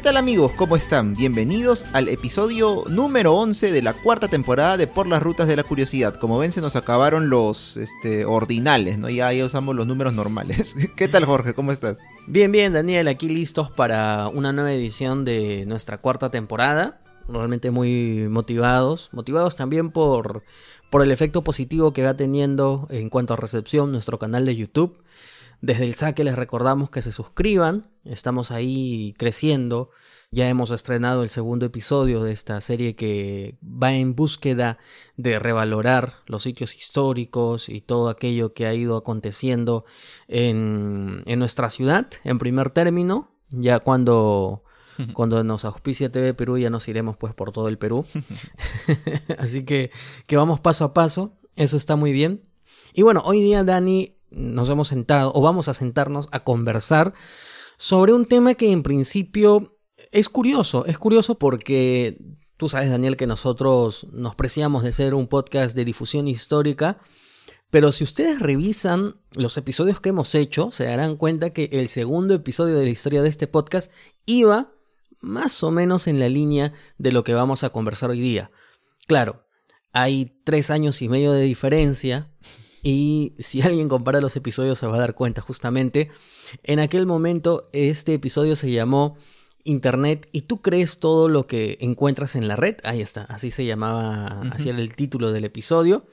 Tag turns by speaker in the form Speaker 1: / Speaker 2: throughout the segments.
Speaker 1: ¿Qué tal amigos? ¿Cómo están? Bienvenidos al episodio número 11 de la cuarta temporada de Por las Rutas de la Curiosidad. Como ven, se nos acabaron los este, ordinales, ¿no? Ya, ya usamos los números normales. ¿Qué tal Jorge? ¿Cómo estás?
Speaker 2: Bien, bien, Daniel, aquí listos para una nueva edición de nuestra cuarta temporada. Realmente muy motivados, motivados también por, por el efecto positivo que va teniendo en cuanto a recepción nuestro canal de YouTube. Desde el saque les recordamos que se suscriban, estamos ahí creciendo, ya hemos estrenado el segundo episodio de esta serie que va en búsqueda de revalorar los sitios históricos y todo aquello que ha ido aconteciendo en, en nuestra ciudad, en primer término, ya cuando cuando nos auspicia TV Perú ya nos iremos pues por todo el Perú. Así que, que vamos paso a paso, eso está muy bien. Y bueno, hoy día Dani nos hemos sentado o vamos a sentarnos a conversar sobre un tema que en principio es curioso, es curioso porque tú sabes Daniel que nosotros nos preciamos de ser un podcast de difusión histórica, pero si ustedes revisan los episodios que hemos hecho, se darán cuenta que el segundo episodio de la historia de este podcast iba más o menos en la línea de lo que vamos a conversar hoy día. Claro, hay tres años y medio de diferencia y si alguien compara los episodios se va a dar cuenta justamente. En aquel momento este episodio se llamó Internet y tú crees todo lo que encuentras en la red. Ahí está, así se llamaba, así era el título del episodio.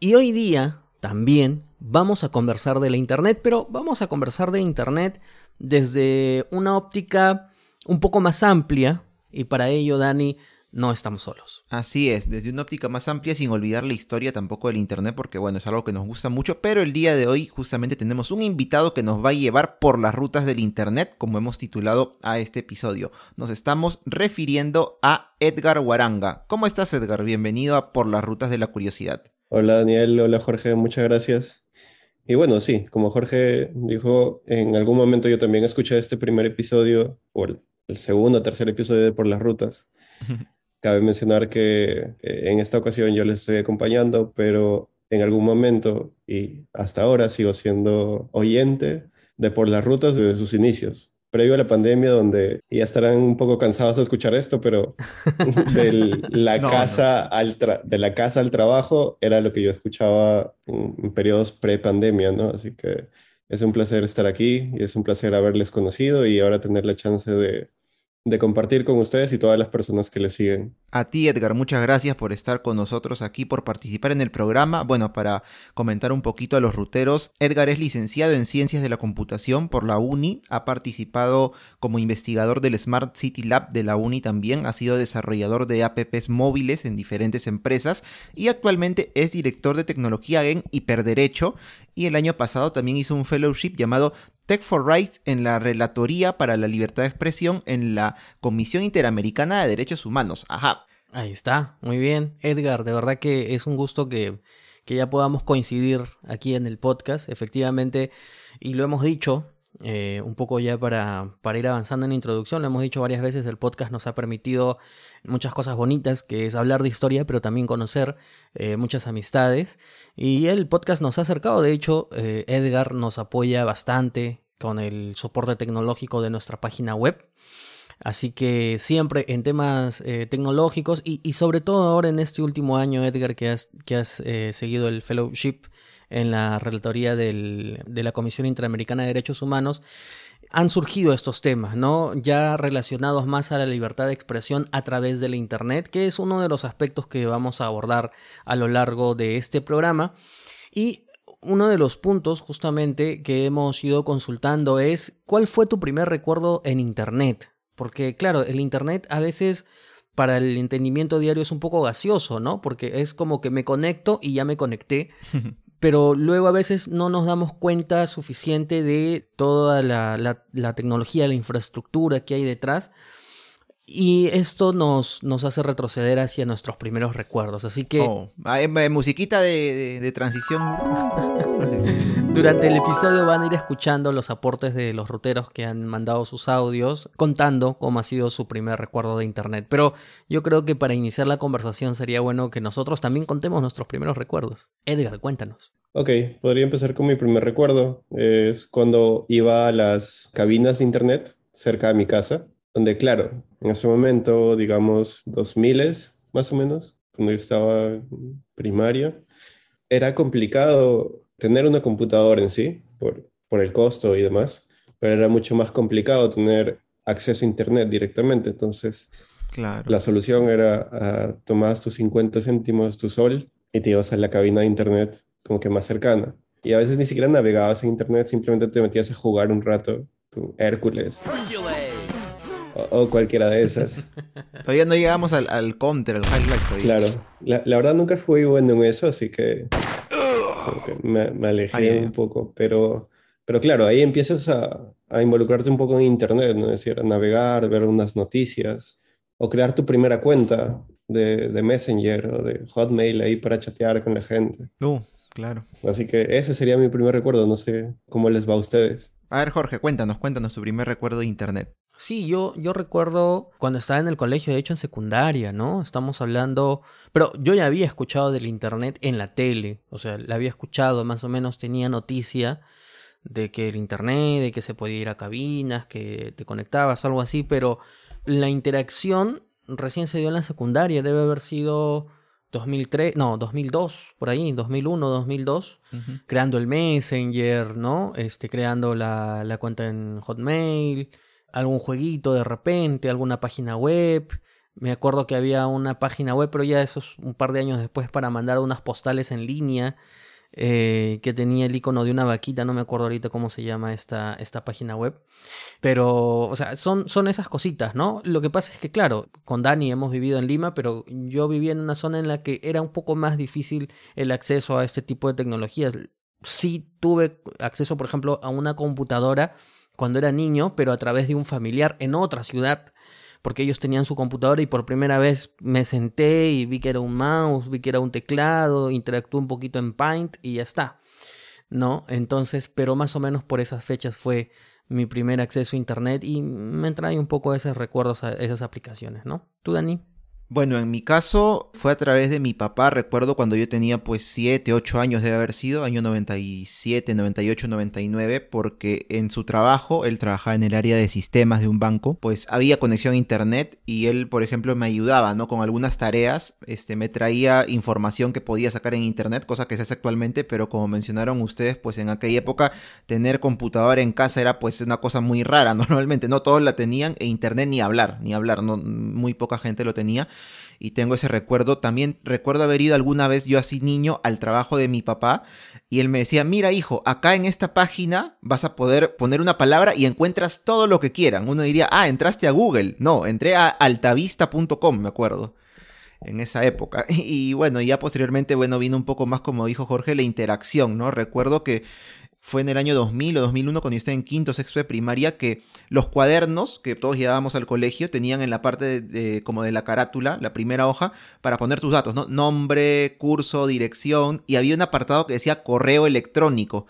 Speaker 2: Y hoy día también vamos a conversar de la Internet, pero vamos a conversar de Internet desde una óptica un poco más amplia. Y para ello, Dani, no estamos solos.
Speaker 1: Así es, desde una óptica más amplia, sin olvidar la historia tampoco del Internet, porque bueno, es algo que nos gusta mucho, pero el día de hoy justamente tenemos un invitado que nos va a llevar por las rutas del Internet, como hemos titulado a este episodio. Nos estamos refiriendo a Edgar Guaranga. ¿Cómo estás Edgar? Bienvenido a Por las rutas de la curiosidad.
Speaker 3: Hola Daniel, hola Jorge, muchas gracias. Y bueno, sí, como Jorge dijo, en algún momento yo también escuché este primer episodio, o el, segundo o tercer episodio de Por las Rutas. Cabe mencionar que eh, en esta ocasión yo les estoy acompañando, pero en algún momento y hasta ahora sigo siendo oyente de Por las Rutas desde sus inicios, previo a la pandemia, donde ya estarán un poco cansados de escuchar esto, pero de la, casa Al de la casa al trabajo era lo que yo escuchaba en, en periodos pre-pandemia, ¿no? Así que es un placer estar aquí y es un placer haberles conocido y ahora tener la chance de de compartir con ustedes y todas las personas que les siguen.
Speaker 1: A ti, Edgar, muchas gracias por estar con nosotros aquí, por participar en el programa. Bueno, para comentar un poquito a los ruteros, Edgar es licenciado en Ciencias de la Computación por la UNI, ha participado como investigador del Smart City Lab de la UNI también, ha sido desarrollador de apps móviles en diferentes empresas y actualmente es director de tecnología en Hiperderecho y el año pasado también hizo un fellowship llamado Tech for Rights en la Relatoría para la Libertad de Expresión en la Comisión Interamericana de Derechos Humanos. Ajá.
Speaker 2: Ahí está, muy bien. Edgar, de verdad que es un gusto que, que ya podamos coincidir aquí en el podcast. Efectivamente, y lo hemos dicho, eh, un poco ya para, para, ir avanzando en la introducción, lo hemos dicho varias veces, el podcast nos ha permitido muchas cosas bonitas, que es hablar de historia, pero también conocer eh, muchas amistades. Y el podcast nos ha acercado, de hecho, eh, Edgar nos apoya bastante con el soporte tecnológico de nuestra página web. Así que siempre en temas tecnológicos y, sobre todo ahora en este último año, Edgar, que has, que has seguido el fellowship en la relatoría de la Comisión Interamericana de Derechos Humanos, han surgido estos temas, ¿no? Ya relacionados más a la libertad de expresión a través de la Internet, que es uno de los aspectos que vamos a abordar a lo largo de este programa. Y uno de los puntos justamente que hemos ido consultando es cuál fue tu primer recuerdo en Internet. Porque claro, el Internet a veces para el entendimiento diario es un poco gaseoso, ¿no? Porque es como que me conecto y ya me conecté, pero luego a veces no nos damos cuenta suficiente de toda la, la, tecnología, la infraestructura que hay detrás. Y esto nos, nos hace retroceder hacia nuestros primeros recuerdos. Así que. Oh,
Speaker 1: musiquita de, de, transición.
Speaker 2: Durante el episodio van a ir escuchando los aportes de los ruteros que han mandado sus audios, contando cómo ha sido su primer recuerdo de internet. Pero yo creo que para iniciar la conversación sería bueno que nosotros también contemos nuestros primeros recuerdos. Edgar, cuéntanos.
Speaker 3: Ok, podría empezar con mi primer recuerdo. Es cuando iba a las cabinas de internet cerca de mi casa donde claro, en ese momento, digamos, 2000 más o menos, cuando yo estaba en primaria, era complicado tener una computadora en sí, por, por el costo y demás, pero era mucho más complicado tener acceso a Internet directamente. Entonces, claro. la solución era uh, tomabas tus 50 céntimos, tu sol, y te ibas a la cabina de Internet como que más cercana. Y a veces ni siquiera navegabas en Internet, simplemente te metías a jugar un rato, tu Hércules. O, cualquiera de esas.
Speaker 1: Todavía no llegamos al, al counter, al highlight.
Speaker 3: Claro, la, la, verdad nunca fui bueno en eso, así que, me, me, alejé un poco. Pero, pero claro, ahí empiezas a, a, involucrarte un poco en Internet, ¿no? Es decir, a navegar, ver unas noticias, o crear tu primera cuenta de, de Messenger o de Hotmail ahí para chatear con la gente.
Speaker 1: Uh, claro.
Speaker 3: Así que ese sería mi primer recuerdo, no sé cómo les va a ustedes.
Speaker 1: A ver, Jorge, cuéntanos, cuéntanos tu primer recuerdo de Internet.
Speaker 2: Sí, yo, yo recuerdo cuando estaba en el colegio, de hecho en secundaria, ¿no? Estamos hablando, pero yo ya había escuchado del Internet en la tele, o sea, la había escuchado, más o menos tenía noticia de que el Internet, de que se podía ir a cabinas, que te conectabas, algo así, pero la interacción recién se dio en la secundaria, debe haber sido 2003, no, 2002, por ahí, 2001, 2002, creando el Messenger, ¿no? Este, creando la, la cuenta en Hotmail algún jueguito de repente, alguna página web. Me acuerdo que había una página web, pero ya eso es un par de años después para mandar unas postales en línea eh, que tenía el icono de una vaquita, no me acuerdo ahorita cómo se llama esta, esta página web. Pero, o sea, son, son esas cositas, ¿no? Lo que pasa es que, claro, con Dani hemos vivido en Lima, pero yo vivía en una zona en la que era un poco más difícil el acceso a este tipo de tecnologías. Sí tuve acceso, por ejemplo, a una computadora cuando era niño, pero a través de un familiar en otra ciudad, porque ellos tenían su computadora y por primera vez me senté y vi que era un mouse, vi que era un teclado, interactué un poquito en Paint y ya está. ¿No? Entonces, pero más o menos por esas fechas fue mi primer acceso a internet y me trae un poco esos recuerdos a esas aplicaciones, ¿no? ¿Tú, Dani?
Speaker 1: Bueno, en mi caso fue a través de mi papá, recuerdo cuando yo tenía pues 7, 8 años de haber sido, año 97, 98, 99, porque en su trabajo, él trabajaba en el área de sistemas de un banco, pues había conexión a internet y él, por ejemplo, me ayudaba, ¿no? Con algunas tareas, este, me traía información que podía sacar en internet, cosa que se hace actualmente, pero como mencionaron ustedes, pues en aquella época tener computadora en casa era pues una cosa muy rara, normalmente. No todos la tenían e internet ni hablar, ni hablar, no, muy poca gente lo tenía y tengo ese recuerdo. También recuerdo haber ido alguna vez yo así niño al trabajo de mi papá y él me decía, mira hijo, acá en esta página vas a poder poner una palabra y encuentras todo lo que quieran. Uno diría, ah, entraste a Google. No, entré a altavista.com, me acuerdo en esa época. Y bueno, ya posteriormente, bueno, vino un poco más, como dijo Jorge, la interacción, ¿no? Recuerdo que fue en el año 2000 o 2001 cuando yo estaba en quinto, sexto de primaria, que los cuadernos que todos llevábamos al colegio tenían en la parte de, como de la carátula, la primera hoja, para poner tus datos, ¿no? Nombre, curso, dirección, y había un apartado que decía correo electrónico.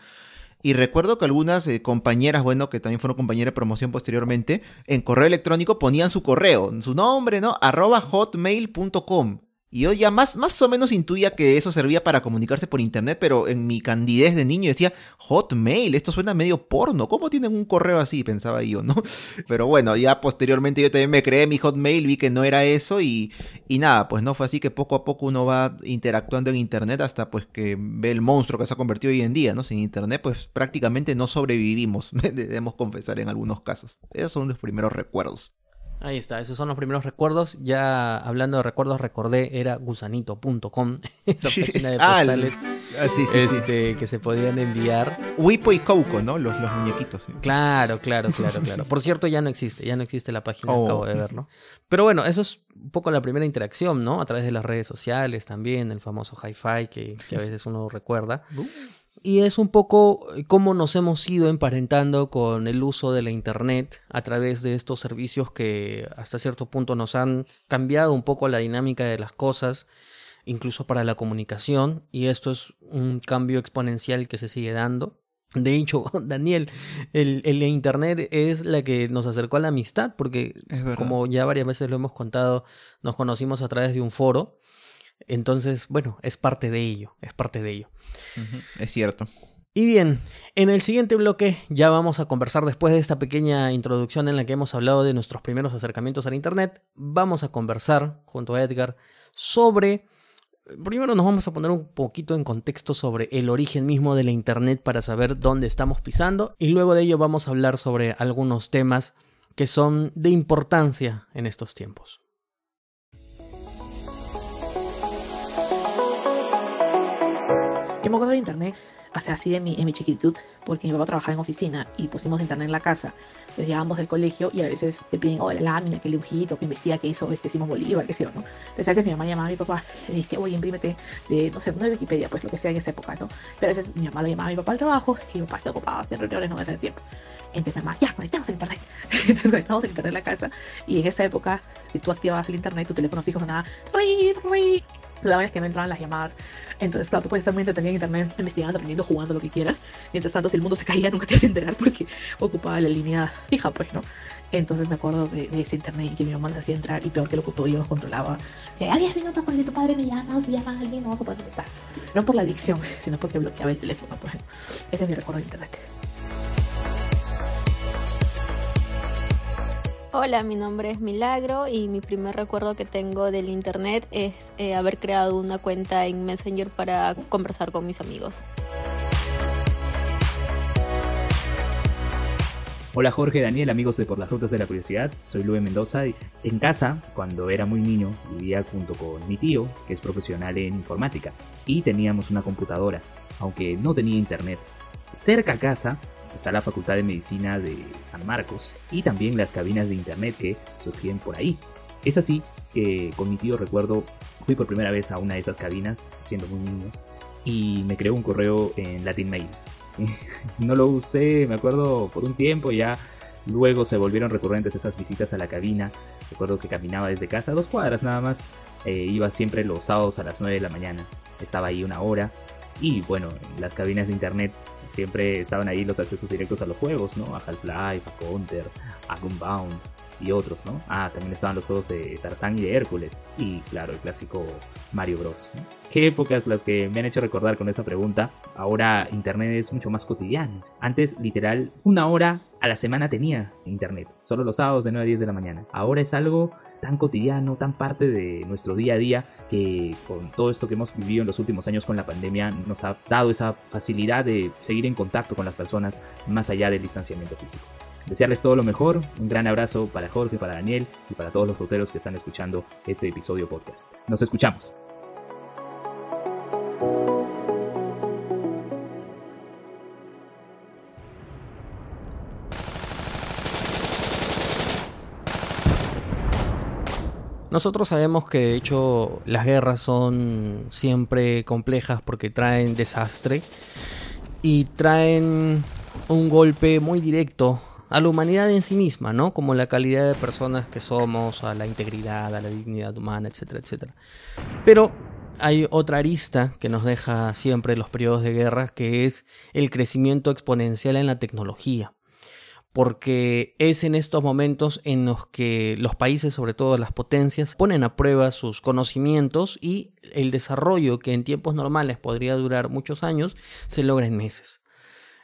Speaker 1: Y recuerdo que algunas eh, compañeras, bueno, que también fueron compañeras de promoción posteriormente, en correo electrónico ponían su correo, su nombre, ¿no? arroba hotmail.com. Y yo ya más, más o menos intuía que eso servía para comunicarse por internet, pero en mi candidez de niño decía, Hotmail, esto suena medio porno, ¿cómo tienen un correo así? Pensaba yo, ¿no? Pero bueno, ya posteriormente yo también me creé mi Hotmail, vi que no era eso y, y nada, pues no fue así que poco a poco uno va interactuando en internet hasta pues que ve el monstruo que se ha convertido hoy en día, ¿no? Sin internet pues prácticamente no sobrevivimos, debemos confesar en algunos casos. Esos son los primeros recuerdos.
Speaker 2: Ahí está, esos son los primeros recuerdos. Ya hablando de recuerdos, recordé, era gusanito.com, esa página de ah, postales ah, este, que se podían enviar.
Speaker 1: Wipo y Coco, ¿no? Los, los muñequitos.
Speaker 2: Claro, claro, claro, claro. Por cierto, ya no existe, ya no existe la página, oh. acabo de ver, ¿no? Pero bueno, eso es un poco la primera interacción, ¿no? A través de las redes sociales también, el famoso hi-fi que, que a veces uno recuerda. Y es un poco eh, cómo nos hemos ido emparentando con el uso de la Internet a través de estos servicios que hasta cierto punto nos han cambiado un poco la dinámica de las cosas, incluso para la comunicación, y esto es un cambio exponencial que se sigue dando. De hecho, Daniel, el, el, Internet es la que nos acercó a la amistad, porque como ya varias veces lo hemos contado, nos conocimos a través de un foro entonces, bueno, es parte de ello, es parte de ello.
Speaker 1: Es cierto.
Speaker 2: Y bien, en el siguiente bloque ya vamos a conversar después de esta pequeña introducción en la que hemos hablado de nuestros primeros acercamientos al Internet. Vamos a conversar junto a Edgar sobre... Primero nos vamos a poner un poquito en contexto sobre el origen mismo de la Internet para saber dónde estamos pisando y luego de ello vamos a hablar sobre algunos temas que son de importancia en estos tiempos.
Speaker 4: Yo me acuerdo de Internet o así de mi, en mi chiquitud, porque mi papá trabajaba en oficina y pusimos internet en la casa. Entonces llegábamos del colegio y a veces te piden, oh, la lámina, que dibujito, que investiga que hizo este Simón Bolívar, qué sé yo, ¿no? Entonces a veces mi mamá llamaba a mi papá y le decía, oye, imprímete de, no sé, no de Wikipedia, pues lo que sea en esa época, ¿no? Pero a veces mi mamá le llamaba a mi papá al trabajo y mi papá está ocupado, está reuniones, no va a tener tiempo. Entonces mi mamá, ya, conectamos el internet. Entonces conectamos el internet en la casa y en esa época, si tú activabas el internet, tu teléfono fijo sonaba, ¡Ri, ri! La verdad es que no entraban las llamadas. Entonces, claro, tú puedes estar muy entretenido en internet, investigando, aprendiendo, jugando, lo que quieras. Mientras tanto, si el mundo se caía, nunca te vas a enterar porque ocupaba la línea fija, pues, ¿no? Entonces me acuerdo de, ese internet que mi mamá nos hacía entrar y peor que lo ocupó yo controlaba. Si hay 10 minutos porque tu padre me llama o si llama a alguien, no vamos a poder contestar. No por la adicción, sino porque bloqueaba el teléfono, pues. Ese es mi recuerdo de internet.
Speaker 5: Hola, mi nombre es Milagro y mi primer recuerdo que tengo del internet es eh, haber creado una cuenta en Messenger para conversar con mis amigos.
Speaker 6: Hola Jorge, Daniel, amigos de Por las Rutas de la Curiosidad, soy Luis Mendoza en casa, cuando era muy niño, vivía junto con mi tío, que es profesional en informática, y teníamos una computadora, aunque no tenía internet. Cerca a casa está la Facultad de Medicina de San Marcos y también las cabinas de internet que surgían por ahí. Es así que con mi tío recuerdo fui por primera vez a una de esas cabinas siendo muy niño y me creó un correo en Latin Mail. No lo usé, me acuerdo, por un tiempo ya. Luego se volvieron recurrentes esas visitas a la cabina. Recuerdo que caminaba desde casa dos cuadras nada más. Eh, iba siempre los sábados a las 9 de la mañana. Estaba ahí una hora. Y bueno, en las cabinas de internet siempre estaban ahí los accesos directos a los juegos, ¿no? A Half-Life, a Counter, a Gunbound y otros, ¿no? Ah, también estaban los juegos de Tarzán y de Hércules. Y claro, el clásico Mario Bros. Qué épocas las que me han hecho recordar con esa pregunta. Ahora Internet es mucho más cotidiano. Antes, literal, una hora a la semana tenía Internet. Solo los sábados de 9 a 10 de la mañana. Ahora es algo tan cotidiano, tan parte de nuestro día a día, que con todo esto que hemos vivido en los últimos años con la pandemia nos ha dado esa facilidad de seguir en contacto con las personas más allá del distanciamiento físico. Desearles todo lo mejor, un gran abrazo para Jorge, para Daniel y para todos los roteros que están escuchando este episodio podcast. Nos escuchamos.
Speaker 2: Nosotros sabemos que de hecho las guerras son siempre complejas porque traen desastre y traen un golpe muy directo a la humanidad en sí misma, ¿no? Como la calidad de personas que somos, a la integridad, a la dignidad humana, etcétera, etcétera. Pero hay otra arista que nos deja siempre los periodos de guerra, que es el crecimiento exponencial en la tecnología porque es en estos momentos en los que los países, sobre todo las potencias, ponen a prueba sus conocimientos y el desarrollo que en tiempos normales podría durar muchos años, se logra en meses.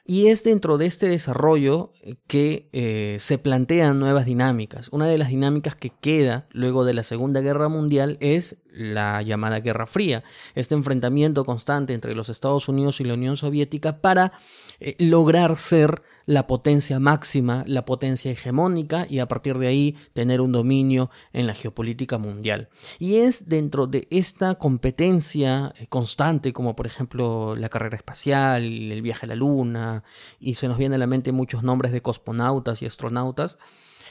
Speaker 2: Y es dentro de este desarrollo que eh, se plantean nuevas dinámicas. Una de las dinámicas que queda luego de la Segunda Guerra Mundial es la llamada Guerra Fría, este enfrentamiento constante entre los Estados Unidos y la Unión Soviética para eh, lograr ser la potencia máxima, la potencia hegemónica y a partir de ahí tener un dominio en la geopolítica mundial. Y es dentro de esta competencia eh, constante, como por ejemplo la carrera espacial, el viaje a la luna, y se nos vienen a la mente muchos nombres de cosmonautas y astronautas,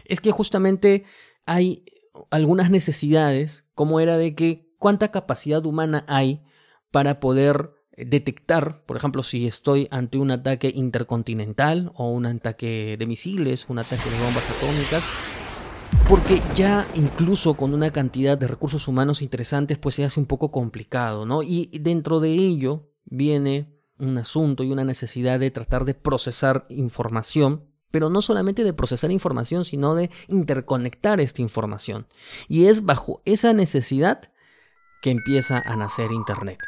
Speaker 2: es que justamente hay algunas necesidades, como era de que cuánta capacidad humana hay para poder detectar, por ejemplo, si estoy ante un ataque intercontinental o un ataque de misiles, un ataque de bombas atómicas, porque ya incluso con una cantidad de recursos humanos interesantes, pues se hace un poco complicado, ¿no? Y dentro de ello viene un asunto y una necesidad de tratar de procesar información, pero no solamente de procesar información, sino de interconectar esta información. Y es bajo esa necesidad que empieza a nacer Internet.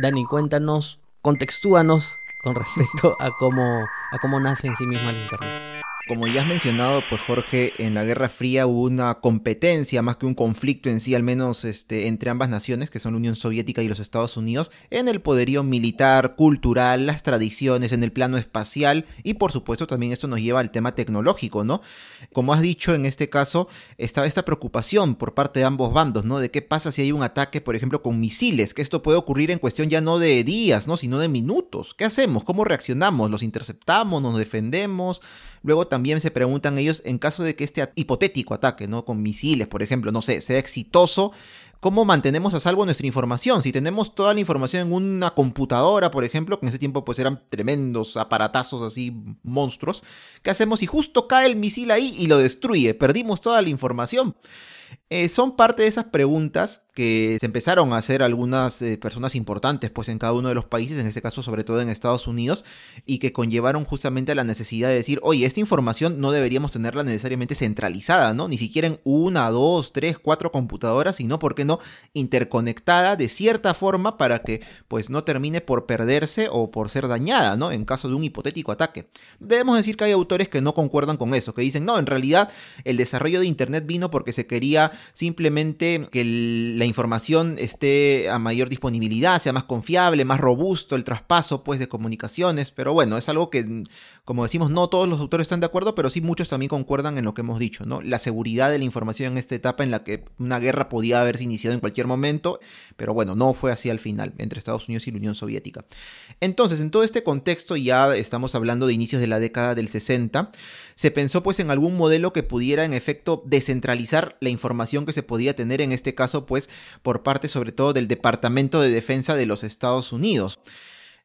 Speaker 2: Dani, cuéntanos, contextúanos con respecto a cómo, a cómo nace en sí misma el Internet.
Speaker 1: Como ya has mencionado, pues Jorge, en la Guerra Fría hubo una competencia más que un conflicto en sí, al menos este, entre ambas naciones, que son la Unión Soviética y los Estados Unidos, en el poderío militar, cultural, las tradiciones, en el plano espacial y por supuesto también esto nos lleva al tema tecnológico, ¿no? Como has dicho, en este caso estaba esta preocupación por parte de ambos bandos, ¿no? De qué pasa si hay un ataque, por ejemplo, con misiles, que esto puede ocurrir en cuestión ya no de días, ¿no? Sino de minutos. ¿Qué hacemos? ¿Cómo reaccionamos? ¿Los interceptamos? ¿Nos defendemos? Luego también se preguntan ellos, en caso de que este hipotético ataque, ¿no? Con misiles, por ejemplo, no sé, sea exitoso, ¿cómo mantenemos a salvo nuestra información? Si tenemos toda la información en una computadora, por ejemplo, que en ese tiempo pues eran tremendos aparatazos así monstruos, ¿qué hacemos si justo cae el misil ahí y lo destruye? Perdimos toda la información. Eh, son parte de esas preguntas que se empezaron a hacer algunas eh, personas importantes pues en cada uno de los países, en este caso sobre todo en Estados Unidos, y que conllevaron justamente a la necesidad de decir, oye, esta información no deberíamos tenerla necesariamente centralizada, ¿no? Ni siquiera en una, dos, tres, cuatro computadoras, sino, ¿por qué no?, interconectada de cierta forma para que pues no termine por perderse o por ser dañada, ¿no? En caso de un hipotético ataque. Debemos decir que hay autores que no concuerdan con eso, que dicen, no, en realidad el desarrollo de Internet vino porque se quería simplemente que la información esté a mayor disponibilidad, sea más confiable, más robusto el traspaso pues de comunicaciones, pero bueno, es algo que como decimos, no todos los autores están de acuerdo, pero sí muchos también concuerdan en lo que hemos dicho, ¿no? La seguridad de la información en esta etapa en la que una guerra podía haberse iniciado en cualquier momento, pero bueno, no fue así al final, entre Estados Unidos y la Unión Soviética. Entonces, en todo este contexto, ya estamos hablando de inicios de la década del 60, se pensó pues en algún modelo que pudiera en efecto descentralizar la información que se podía tener, en este caso pues por parte sobre todo del Departamento de Defensa de los Estados Unidos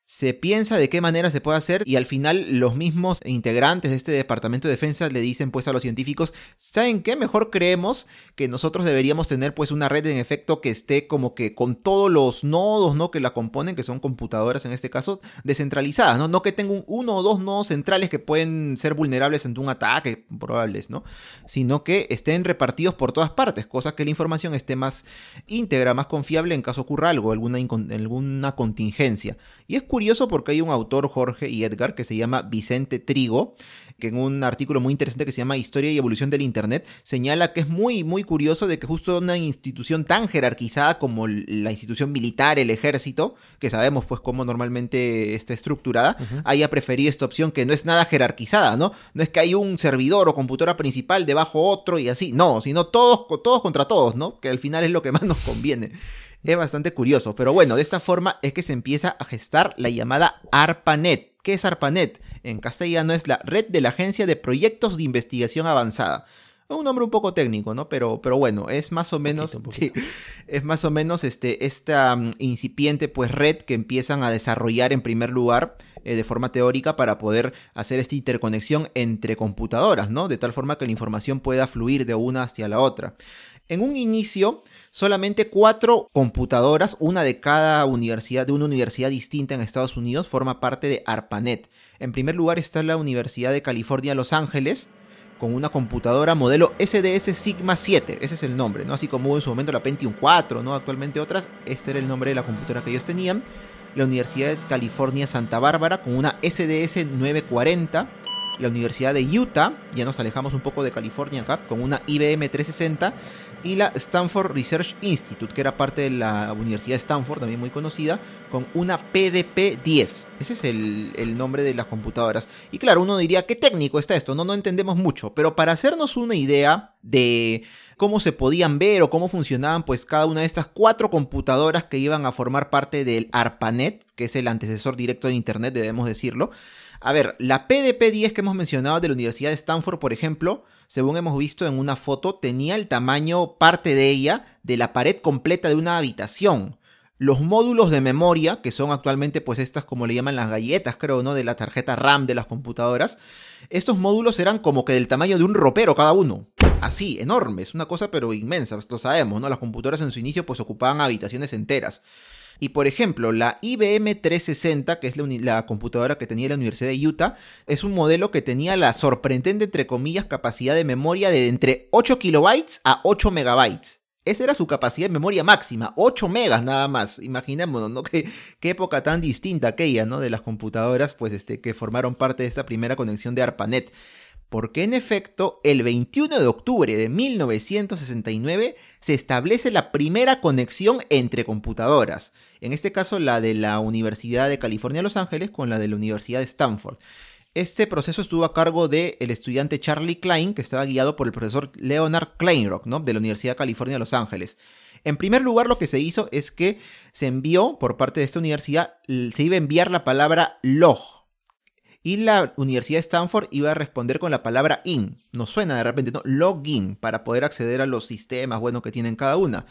Speaker 1: se piensa de qué manera se puede hacer y al final los mismos integrantes de este departamento de defensa le dicen pues a los científicos, ¿saben qué? Mejor creemos que nosotros deberíamos tener pues una red en efecto que esté como que con todos los nodos, ¿no? Que la componen, que son computadoras en este caso, descentralizadas, ¿no? No que tenga uno o dos nodos centrales que pueden ser vulnerables ante un ataque, probables, ¿no? Sino que estén repartidos por todas partes, cosas que la información esté más íntegra, más confiable en caso ocurra algo, alguna, alguna contingencia. Y es curioso porque hay un autor, Jorge y Edgar, que se llama Vicente Trigo, que en un artículo muy interesante que se llama Historia y Evolución del Internet, señala que es muy, muy curioso de que justo una institución tan jerarquizada como la institución militar, el ejército, que sabemos pues cómo normalmente está estructurada, haya preferido esta opción que no es nada jerarquizada, ¿no? No es que hay un servidor o computadora principal debajo otro y así, no, sino todos, todos contra todos, ¿no? Que al final es lo que más nos conviene. Es bastante curioso, pero bueno, de esta forma es que se empieza a gestar la llamada ARPANET. ¿Qué es ARPANET? En castellano es la Red de la Agencia de Proyectos de Investigación Avanzada. Un nombre un poco técnico, ¿no? Pero, pero bueno, es más o menos, es más o menos este, esta mm, incipiente pues red que empiezan a desarrollar en primer lugar eh, de forma teórica para poder hacer esta interconexión entre computadoras, ¿no? De tal forma que la información pueda fluir de una hacia la otra. En un inicio, solamente cuatro computadoras, una de cada universidad, de una universidad distinta en Estados Unidos, forma parte de ARPANET. En primer lugar está la Universidad de California, Los Ángeles, con una computadora modelo SDS Sigma 7, ese es el nombre, ¿no? Así como en su momento la Pentium 4, ¿no? Actualmente otras, este era el nombre de la computadora que ellos tenían. La Universidad de California Santa Bárbara con una SDS 940 la Universidad de Utah, ya nos alejamos un poco de California acá, con una IBM 360 y la Stanford Research Institute, que era parte de la Universidad de Stanford, también muy conocida, con una PDP-10. Ese es el, nombre de las computadoras. Y claro, uno diría, ¿qué técnico está esto? No, no entendemos mucho, pero para hacernos una idea de cómo se podían ver o cómo funcionaban pues cada una de estas cuatro computadoras que iban a formar parte del ARPANET, que es el antecesor directo de Internet, debemos decirlo. A ver, la PDP-10 que hemos mencionado de la Universidad de Stanford, por ejemplo, según hemos visto en una foto, tenía el tamaño, parte de ella, de la pared completa de una habitación. Los módulos de memoria, que son actualmente pues estas como le llaman las galletas, creo, ¿no? De la tarjeta RAM de las computadoras. Estos módulos eran como que del tamaño de un ropero cada uno. Así, enormes, una cosa pero inmensa, lo sabemos, ¿no? Las computadoras en su inicio pues ocupaban habitaciones enteras. Y por ejemplo, la IBM 360, que es la, computadora que tenía la Universidad de Utah, es un modelo que tenía la sorprendente, entre comillas, capacidad de memoria de entre 8 kilobytes a 8 megabytes. Esa era su capacidad de memoria máxima, 8 megas nada más. Imaginémonos, ¿no? Qué, qué época tan distinta aquella, ¿no? De las computadoras, pues, este, que formaron parte de esta primera conexión de ARPANET. Porque en efecto, el 21 de octubre de 1969 se establece la primera conexión entre computadoras. En este caso, la de la Universidad de California Los Ángeles con la de la Universidad de Stanford. Este proceso estuvo a cargo del estudiante Charlie Klein, que estaba guiado por el profesor Leonard Kleinrock, ¿no? de la Universidad de California de Los Ángeles. En primer lugar, lo que se hizo es que se envió por parte de esta universidad, se iba a enviar la palabra log. Y la Universidad de Stanford iba a responder con la palabra in. Nos suena de repente, ¿no? Login, para poder acceder a los sistemas, bueno, que tienen cada una.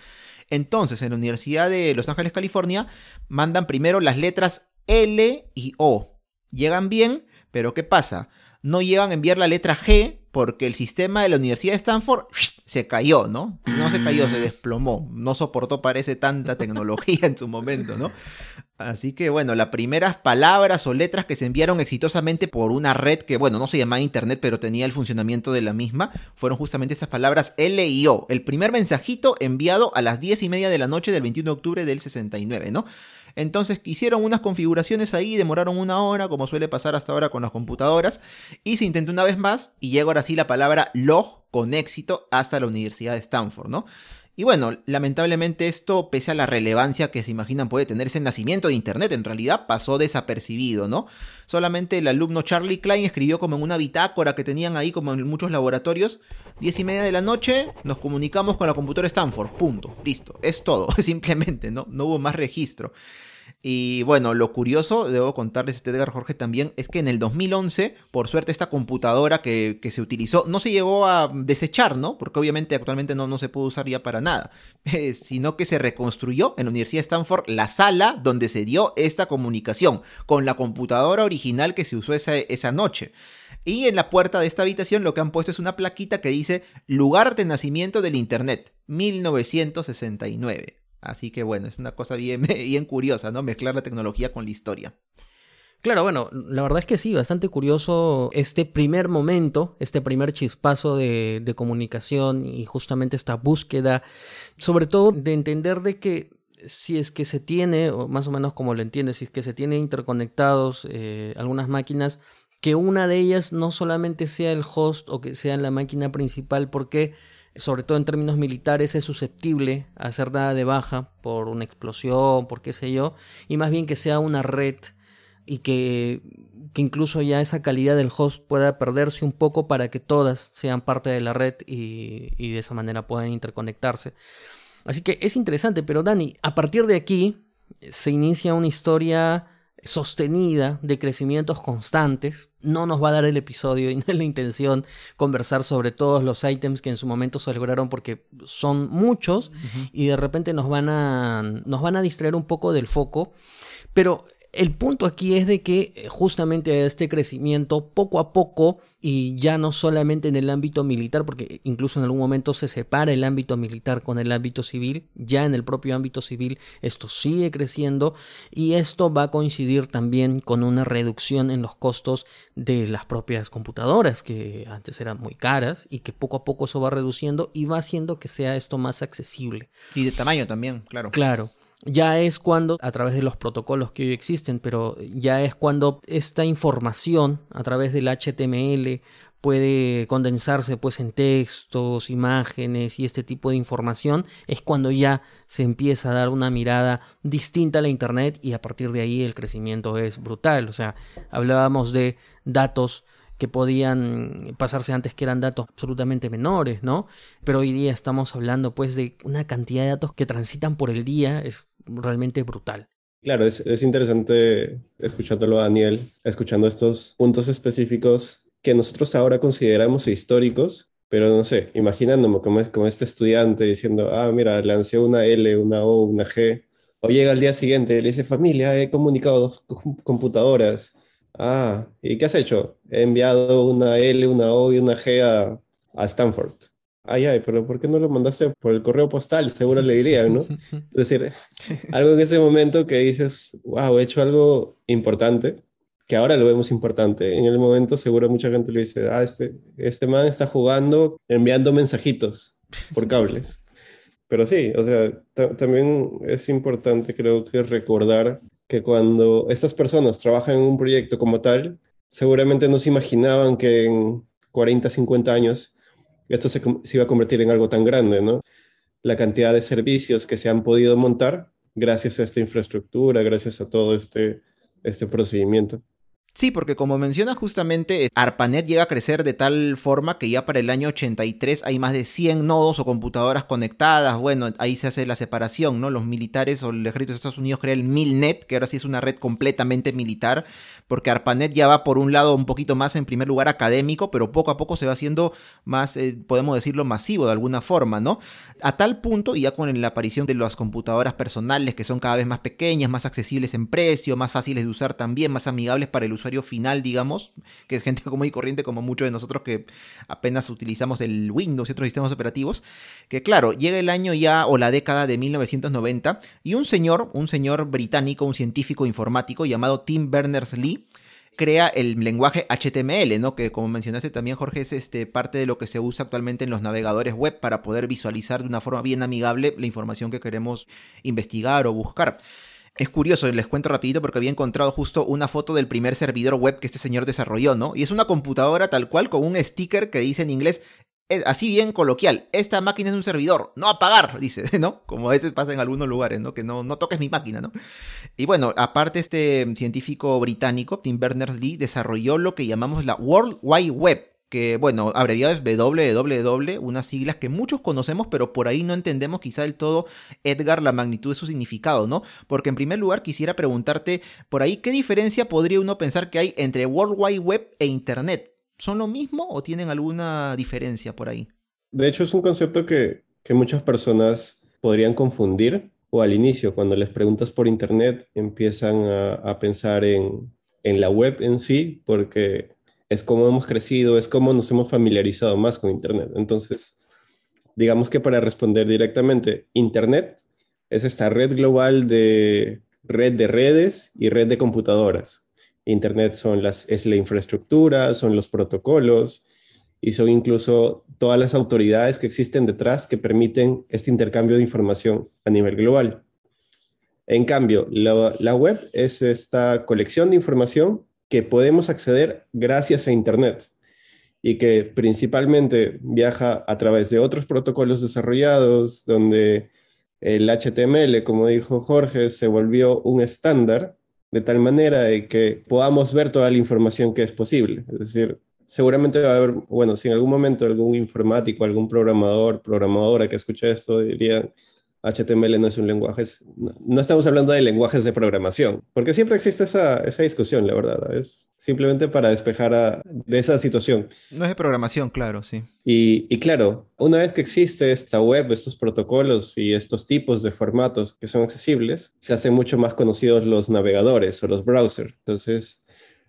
Speaker 1: Entonces, en la Universidad de Los Ángeles, California, mandan primero las letras L y O. Llegan bien, pero ¿qué pasa? No llegan a enviar la letra G porque el sistema de la Universidad de Stanford se cayó, ¿no? No se cayó, se desplomó. No soportó, parece, tanta tecnología en su momento, ¿no? Así que, bueno, las primeras palabras o letras que se enviaron exitosamente por una red que, bueno, no se llamaba Internet, pero tenía el funcionamiento de la misma, fueron justamente esas palabras L y O. El primer mensajito enviado a las 10 y media de la noche del 21 de octubre del 69, ¿no? Entonces hicieron unas configuraciones ahí, demoraron una hora, como suele pasar hasta ahora con las computadoras, y se intentó una vez más, y llegó ahora sí la palabra log con éxito hasta la Universidad de Stanford, ¿no? Y bueno, lamentablemente esto, pese a la relevancia que se imaginan puede tener ese nacimiento de Internet, en realidad pasó desapercibido, ¿no? Solamente el alumno Charlie Klein escribió como en una bitácora que tenían ahí como en muchos laboratorios, diez y media de la noche, nos comunicamos con la computadora Stanford, punto, listo, es todo, simplemente, ¿no? No hubo más registro. Y bueno, lo curioso, debo contarles, este Edgar Jorge también, es que en el 2011, por suerte, esta computadora que, se utilizó no se llegó a desechar, ¿no? Porque obviamente actualmente no, no se puede usar ya para nada, eh, sino que se reconstruyó en la Universidad de Stanford la sala donde se dio esta comunicación con la computadora original que se usó esa, esa noche. Y en la puerta de esta habitación lo que han puesto es una plaquita que dice lugar de nacimiento del Internet, 1969. Así que bueno, es una cosa bien, bien curiosa, ¿no? Mezclar la tecnología con la historia.
Speaker 2: Claro, bueno, la verdad es que sí, bastante curioso este primer momento, este primer chispazo de, comunicación y justamente esta búsqueda, sobre todo de entender de que si es que se tiene, o más o menos como lo entiendes, si es que se tiene interconectados eh, algunas máquinas, que una de ellas no solamente sea el host o que sea la máquina principal, porque sobre todo en términos militares, es susceptible a ser dada de baja por una explosión, por qué sé yo, y más bien que sea una red y que, que incluso ya esa calidad del host pueda perderse un poco para que todas sean parte de la red y, y de esa manera puedan interconectarse. Así que es interesante, pero Dani, a partir de aquí se inicia una historia sostenida de crecimientos constantes. No nos va a dar el episodio y no es la intención conversar sobre todos los ítems que en su momento se lograron porque son muchos y de repente nos van a nos van a distraer un poco del foco, pero el punto aquí es de que eh, justamente este crecimiento poco a poco y ya no solamente en el ámbito militar, porque incluso en algún momento se separa el ámbito militar con el ámbito civil, ya en el propio ámbito civil esto sigue creciendo y esto va a coincidir también con una reducción en los costos de las propias computadoras que antes eran muy caras y que poco a poco eso va reduciendo y va haciendo que sea esto más accesible.
Speaker 1: Y de tamaño también, claro.
Speaker 2: Claro ya es cuando, a través de los protocolos que hoy existen, pero ya es cuando esta información a través del HTML puede condensarse pues en textos, imágenes y este tipo de información, es cuando ya se empieza a dar una mirada distinta a la internet y a partir de ahí el crecimiento es brutal. O sea, hablábamos de datos que podían pasarse antes que eran datos absolutamente menores, ¿no? Pero hoy día estamos hablando pues de una cantidad de datos que transitan por el día, es realmente brutal.
Speaker 3: Claro, es, es interesante escuchándolo Daniel, escuchando estos puntos específicos que nosotros ahora consideramos históricos, pero no sé, imaginándome como, como este estudiante diciendo, ah, mira, lancé una L, una O, una G, o llega al día siguiente y le dice, familia, he comunicado dos computadoras, Ah, ¿y qué has hecho? He enviado una L, una O y una G a, a Stanford. Ay, ay, pero ¿por qué no lo mandaste por el correo postal? Seguro le dirían, ¿no? Es decir, algo en ese momento que dices, wow, he hecho algo importante, que ahora lo vemos importante. En el momento seguro mucha gente le dice, ah, este, este man está jugando enviando mensajitos por cables. pero sí, o sea, también es importante creo que recordar que cuando estas personas trabajan en un proyecto como tal, seguramente no se imaginaban que en 40, 50 años esto se, iba a convertir en algo tan grande, ¿no? La cantidad de servicios que se han podido montar gracias a esta infraestructura, gracias a todo este, este procedimiento.
Speaker 1: Sí, porque como menciona justamente, ARPANET llega a crecer de tal forma que ya para el año 83 hay más de 100 nodos o computadoras conectadas. Bueno, ahí se hace la separación, ¿no? Los militares o el ejército de Estados Unidos crea el MILNET, que ahora sí es una red completamente militar, porque ARPANET ya va por un lado un poquito más en primer lugar académico, pero poco a poco se va haciendo más, eh, podemos decirlo, masivo de alguna forma, ¿no? A tal punto, y ya con la aparición de las computadoras personales que son cada vez más pequeñas, más accesibles en precio, más fáciles de usar también, más amigables para el usuario final, digamos, que es gente común y corriente como muchos de nosotros que apenas utilizamos el Windows y otros sistemas operativos, que claro, llega el año ya o la década de 1990 y un señor, un señor británico, un científico informático llamado Tim Berners-Lee, crea el lenguaje HTML, ¿no? Que como mencionaste también, Jorge, es este, parte de lo que se usa actualmente en los navegadores web para poder visualizar de una forma bien amigable la información que queremos investigar o buscar. Es curioso, les cuento rapidito porque había encontrado justo una foto del primer servidor web que este señor desarrolló, ¿no? Y es una computadora tal cual con un sticker que dice en inglés, así bien coloquial, esta máquina es un servidor, no apagar, dice, ¿no? Como a veces pasa en algunos lugares, ¿no? Que no, no toques mi máquina, ¿no? Y bueno, aparte este científico británico, Tim Berners-Lee, desarrolló lo que llamamos la World Wide Web, que bueno, abreviado es www, unas siglas que muchos conocemos, pero por ahí no entendemos quizá del todo, Edgar, la magnitud de su significado, ¿no? Porque en primer lugar quisiera preguntarte por ahí, ¿qué diferencia podría uno pensar que hay entre World Wide Web e Internet? ¿Son lo mismo o tienen alguna diferencia por ahí?
Speaker 3: De hecho, es un concepto que, que muchas personas podrían confundir o al inicio, cuando les preguntas por Internet, empiezan a, a pensar en, en la web en sí, porque es como hemos crecido, es como nos hemos familiarizado más con Internet. Entonces, digamos que para responder directamente, Internet es esta red global de red de redes y red de computadoras. Internet son las, es la infraestructura, son los protocolos y son incluso todas las autoridades que existen detrás que permiten este intercambio de información a nivel global. En cambio, la, la web es esta colección de información que podemos acceder gracias a Internet y que principalmente viaja a través de otros protocolos desarrollados, donde el HTML, como dijo Jorge, se volvió un estándar de tal manera de que podamos ver toda la información que es posible. Es decir, seguramente va a haber, bueno, si en algún momento algún informático, algún programador, programadora que escuche esto diría, HTML no es un lenguaje, no, estamos hablando de lenguajes de programación, porque siempre existe esa, discusión, la verdad, es simplemente para despejar de esa situación.
Speaker 1: No es de programación, claro, sí.
Speaker 3: Y, y, claro, una vez que existe esta web, estos protocolos y estos tipos de formatos que son accesibles, se hacen mucho más conocidos los navegadores o los browsers. Entonces,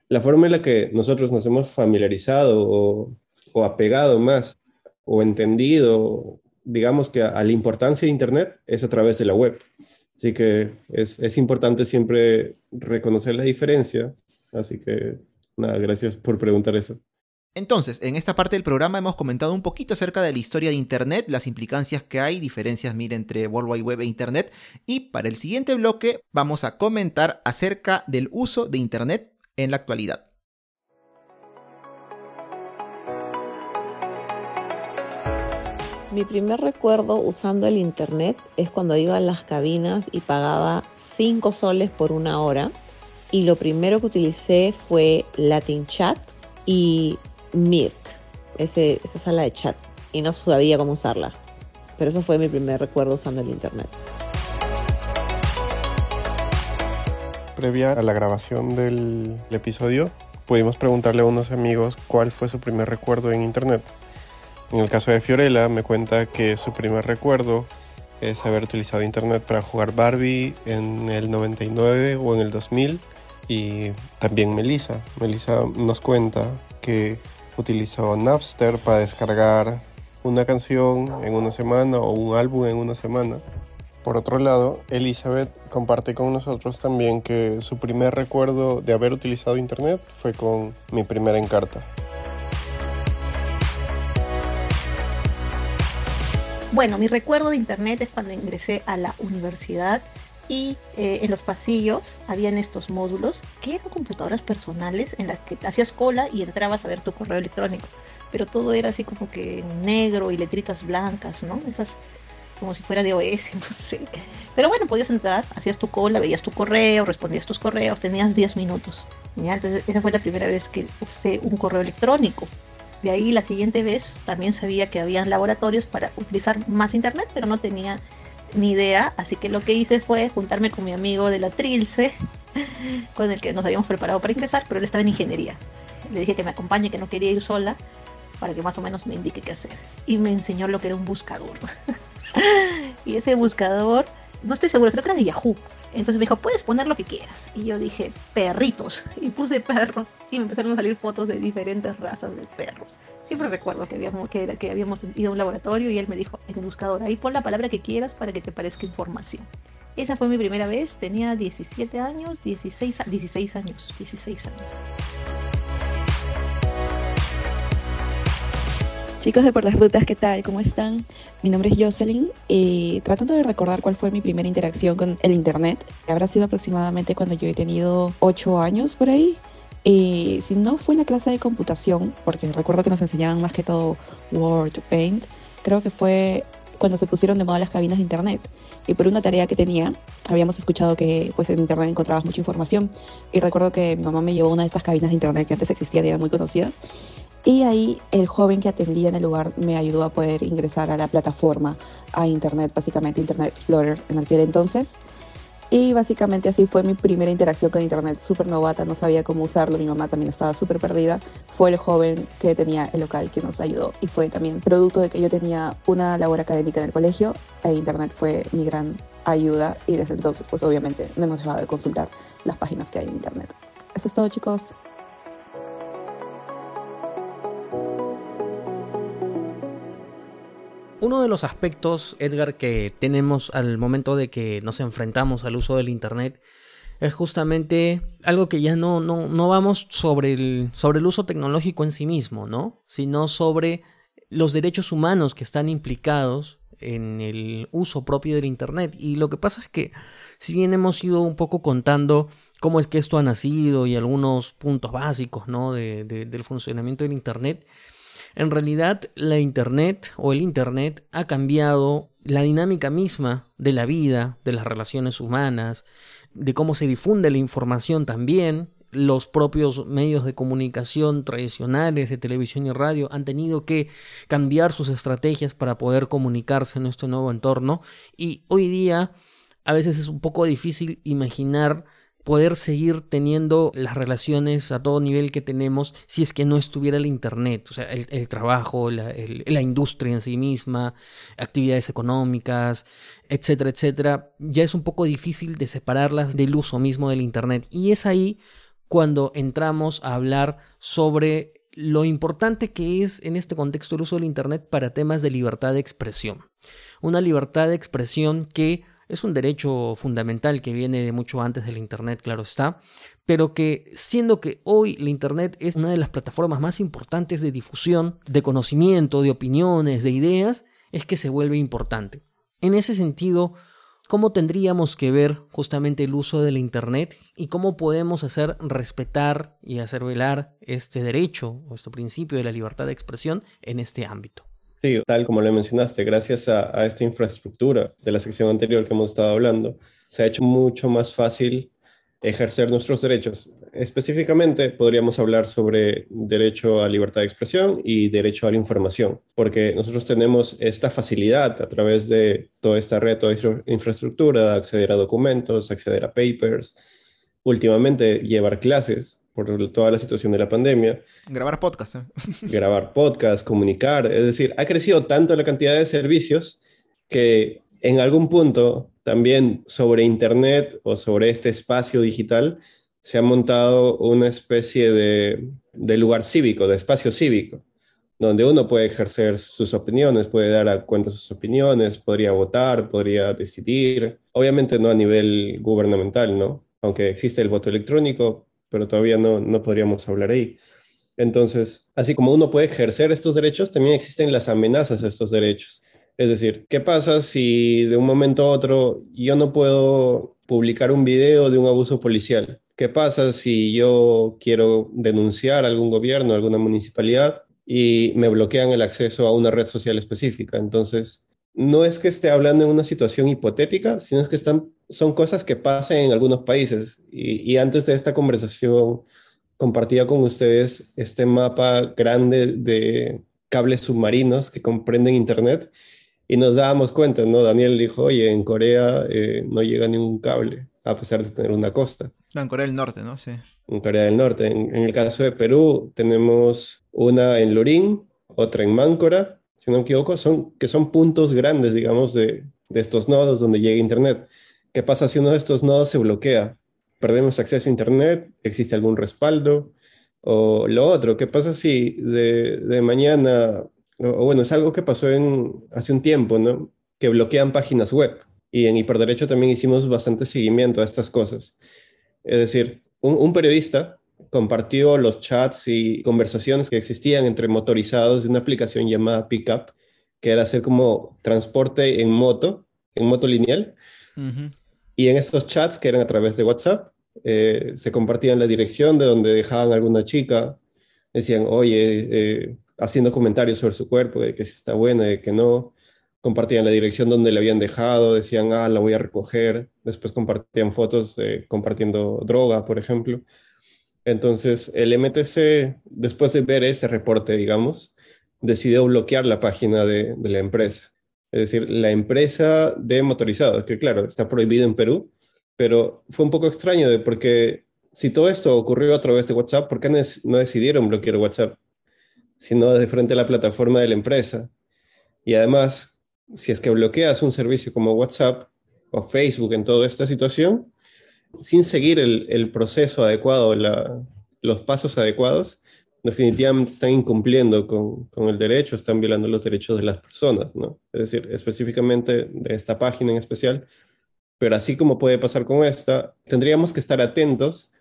Speaker 3: la forma en la que nosotros nos hemos familiarizado o, o apegado más o entendido digamos que a, la importancia de Internet es a través de la web. Así que es, importante siempre reconocer la diferencia. Así que nada, gracias por preguntar eso.
Speaker 1: Entonces, en esta parte del programa hemos comentado un poquito acerca de la historia de Internet, las implicancias que hay, diferencias, mire, entre World Wide Web e Internet. Y para el siguiente bloque vamos a comentar acerca del uso de Internet en la actualidad.
Speaker 7: Mi primer recuerdo usando el internet es cuando iba a las cabinas y pagaba 5 soles por una hora. Y lo primero que utilicé fue Latin Chat y Mirk, ese, esa sala de chat. Y no sabía cómo usarla. Pero eso fue mi primer recuerdo usando el internet.
Speaker 3: Previa a la grabación del episodio, pudimos preguntarle a unos amigos cuál fue su primer recuerdo en internet. En el caso de Fiorella, me cuenta que su primer recuerdo es haber utilizado internet para jugar Barbie en el 99 o en el 2000. Y también Melissa. Melissa nos cuenta que utilizó Napster para descargar una canción en una semana o un álbum en una semana. Por otro lado, Elizabeth comparte con nosotros también que su primer recuerdo de haber utilizado internet fue con mi primera encarta.
Speaker 8: Bueno, mi recuerdo de internet es cuando ingresé a la universidad y eh, en los pasillos habían estos módulos que eran computadoras personales en las que hacías cola y entrabas a ver tu correo electrónico. Pero todo era así como que negro y letritas blancas, ¿no? Esas como si fuera de OS, no sé. Pero bueno, podías entrar, hacías tu cola, veías tu correo, respondías tus correos, tenías 10 minutos. Entonces esa fue la primera vez que usé un correo electrónico. De ahí la siguiente vez también sabía que habían laboratorios para utilizar más internet, pero no tenía ni idea, así que lo que hice fue juntarme con mi amigo de la Trilce, con el que nos habíamos preparado para ingresar, pero él estaba en ingeniería. Le dije que me acompañe, que no quería ir sola, para que más o menos me indique qué hacer. Y me enseñó lo que era un buscador. y ese buscador, no estoy seguro, creo que era de Yahoo. Entonces me dijo, puedes poner lo que quieras. Y yo dije, perritos. Y puse perros. Y me empezaron a salir fotos de diferentes razas de perros. Siempre recuerdo que habíamos, que, que habíamos ido a un laboratorio y él me dijo en el buscador, ahí pon la palabra que quieras para que te parezca información. Esa fue mi primera vez, tenía 17 años, 16, 16 años, 16 años.
Speaker 9: Chicos de Por las Rutas, ¿qué tal? ¿Cómo están? Mi nombre es Jocelyn y tratando de recordar cuál fue mi primera interacción con el Internet, habrá sido aproximadamente cuando yo he tenido 8 años por ahí. Y si no fue en la clase de computación, porque recuerdo que nos enseñaban más que todo Word, Paint, creo que fue cuando se pusieron de moda las cabinas de internet. Y por una tarea que tenía, habíamos escuchado que pues en internet encontrabas mucha información. Y recuerdo que mi mamá me llevó a una de estas cabinas de internet que antes existían y eran muy conocidas. Y ahí el joven que atendía en el lugar me ayudó a poder ingresar a la plataforma, a internet, básicamente Internet Explorer en aquel entonces. Y básicamente así fue mi primera interacción con Internet, súper novata, no sabía cómo usarlo, mi mamá también estaba súper perdida. Fue el joven que tenía el local que nos ayudó y fue también producto de que yo tenía una labor académica en el colegio e Internet fue mi gran ayuda y desde entonces pues obviamente no hemos dejado de consultar las páginas que hay en Internet. Eso es todo chicos.
Speaker 2: Uno de los aspectos, Edgar, que tenemos al momento de que nos enfrentamos al uso del Internet es justamente algo que ya no, no, no vamos sobre el, sobre el uso tecnológico en sí mismo, ¿no? Sino sobre los derechos humanos que están implicados en el uso propio del Internet. Y lo que pasa es que, si bien hemos ido un poco contando cómo es que esto ha nacido y algunos puntos básicos, ¿no? De, del funcionamiento del Internet, en realidad, la Internet o el Internet ha cambiado la dinámica misma de la vida, de las relaciones humanas, de cómo se difunde la información también. Los propios medios de comunicación tradicionales de televisión y radio han tenido que cambiar sus estrategias para poder comunicarse en este nuevo entorno y hoy día a veces es un poco difícil imaginar poder seguir teniendo las relaciones a todo nivel que tenemos si es que no estuviera el Internet, o sea, el, trabajo, la, industria en sí misma, actividades económicas, etcétera, etcétera, ya es un poco difícil de separarlas del uso mismo del Internet. Y es ahí cuando entramos a hablar sobre lo importante que es en este contexto el uso del Internet para temas de libertad de expresión. Una libertad de expresión que es un derecho fundamental que viene de mucho antes del Internet, claro está, pero que siendo que hoy la Internet es una de las plataformas más importantes de difusión, de conocimiento, de opiniones, de ideas, es que se vuelve importante. En ese sentido, ¿cómo tendríamos que ver justamente el uso del Internet y cómo podemos hacer respetar y hacer velar este derecho o este principio de la libertad de expresión en este ámbito?
Speaker 3: Sí, tal como le mencionaste, gracias a, esta infraestructura de la sección anterior que hemos estado hablando, se ha hecho mucho más fácil ejercer nuestros derechos. Específicamente podríamos hablar sobre derecho a libertad de expresión y derecho a la información, porque nosotros tenemos esta facilidad a través de toda esta red, toda esta infraestructura, de acceder a documentos, acceder a papers, últimamente llevar clases por toda la situación de la pandemia.
Speaker 1: Grabar podcast. ¿eh?
Speaker 3: Grabar podcast, comunicar. Es decir, ha crecido tanto la cantidad de servicios que en algún punto también sobre Internet o sobre este espacio digital se ha montado una especie de, de lugar cívico, de espacio cívico, donde uno puede ejercer sus opiniones, puede dar a cuenta sus opiniones, podría votar, podría decidir, obviamente no a nivel gubernamental, ¿no? Aunque existe el voto electrónico, pero todavía no, no podríamos hablar ahí. Entonces, así como uno puede ejercer estos derechos, también existen las amenazas a estos derechos. Es decir, ¿qué pasa si de un momento a otro yo no puedo publicar un video de un abuso policial? ¿Qué pasa si yo quiero denunciar a algún gobierno, a alguna municipalidad y me bloquean el acceso a una red social específica? Entonces, no es que esté hablando en una situación hipotética, sino es que están, son cosas que pasan en algunos países. Y, y antes de esta conversación compartía con ustedes este mapa grande de cables submarinos que comprenden Internet y nos dábamos cuenta, ¿no? Daniel dijo, oye, en Corea eh, no llega ningún cable, a pesar de tener una costa.
Speaker 1: No, en Corea del Norte, ¿no? Sí.
Speaker 3: En Corea del Norte. En, en el caso de Perú, tenemos una en Lurín, otra en Máncora, si no me equivoco, son, que son puntos grandes, digamos, de, de estos nodos donde llega Internet. ¿Qué pasa si uno de estos nodos se bloquea? ¿Perdemos acceso a Internet? ¿Existe algún respaldo? O lo otro, ¿qué pasa si de, mañana o bueno, es algo que pasó en, hace un tiempo, ¿no? Que bloquean páginas web. Y en Hiperderecho también hicimos bastante seguimiento a estas cosas. Es decir, un, periodista compartió los chats y conversaciones que existían entre motorizados de una aplicación llamada Pickup, que era hacer como transporte en moto, en moto lineal. Y en estos chats, que eran a través de WhatsApp, eh, se compartían la dirección de donde dejaban alguna chica. Decían, oye, eh, haciendo comentarios sobre su cuerpo, de que si está buena, de que no. Compartían la dirección donde le habían dejado, decían, ah, la voy a recoger. Después compartían fotos de compartiendo droga, por ejemplo. Entonces, el MTC, después de ver ese reporte, digamos, decidió bloquear la página de la empresa. Es decir, la empresa de motorizados, que claro, está prohibido en Perú, pero fue un poco extraño de porque si todo esto ocurrió a través de WhatsApp, ¿por qué no decidieron bloquear WhatsApp? Sino de frente a la plataforma de la empresa. Y además, si es que bloqueas un servicio como WhatsApp o Facebook en toda esta situación, sin seguir el, proceso adecuado, los pasos adecuados, definitivamente están incumpliendo con, con, el derecho, están violando los derechos de las personas, ¿no? Es decir, específicamente de esta página en especial. Pero así como puede pasar con esta, tendríamos que estar atentos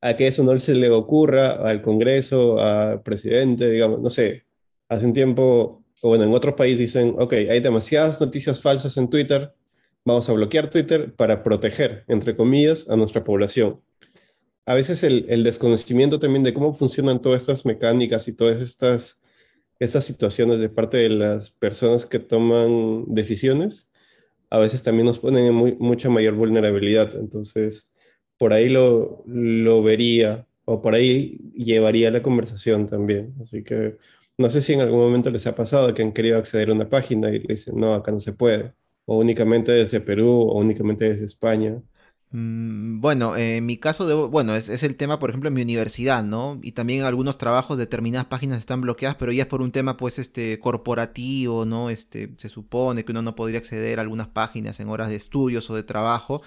Speaker 3: a que eso no se le ocurra al Congreso, al presidente, digamos, no sé, hace un tiempo, o bueno, en otros países dicen, ok, hay demasiadas noticias falsas en Twitter, vamos a bloquear Twitter para proteger, entre comillas, a nuestra población. A veces el, desconocimiento también de cómo funcionan todas estas mecánicas y todas estas, situaciones de parte de las personas que toman decisiones, a veces también nos ponen en mucha mayor vulnerabilidad. Entonces, por ahí lo, lo vería o por ahí llevaría la conversación también. Así que no sé si en algún momento les ha pasado que han querido acceder a una página y le dicen, no, acá no se puede. O únicamente desde Perú o únicamente desde España.
Speaker 1: Mm, bueno, en mi caso, de, bueno, es, es, el tema, por ejemplo, en mi universidad, ¿no? Y también algunos trabajos determinadas páginas están bloqueadas, pero ya es por un tema, pues, este, corporativo, ¿no? Este, se supone que uno no podría acceder a algunas páginas en horas de estudios o de trabajo.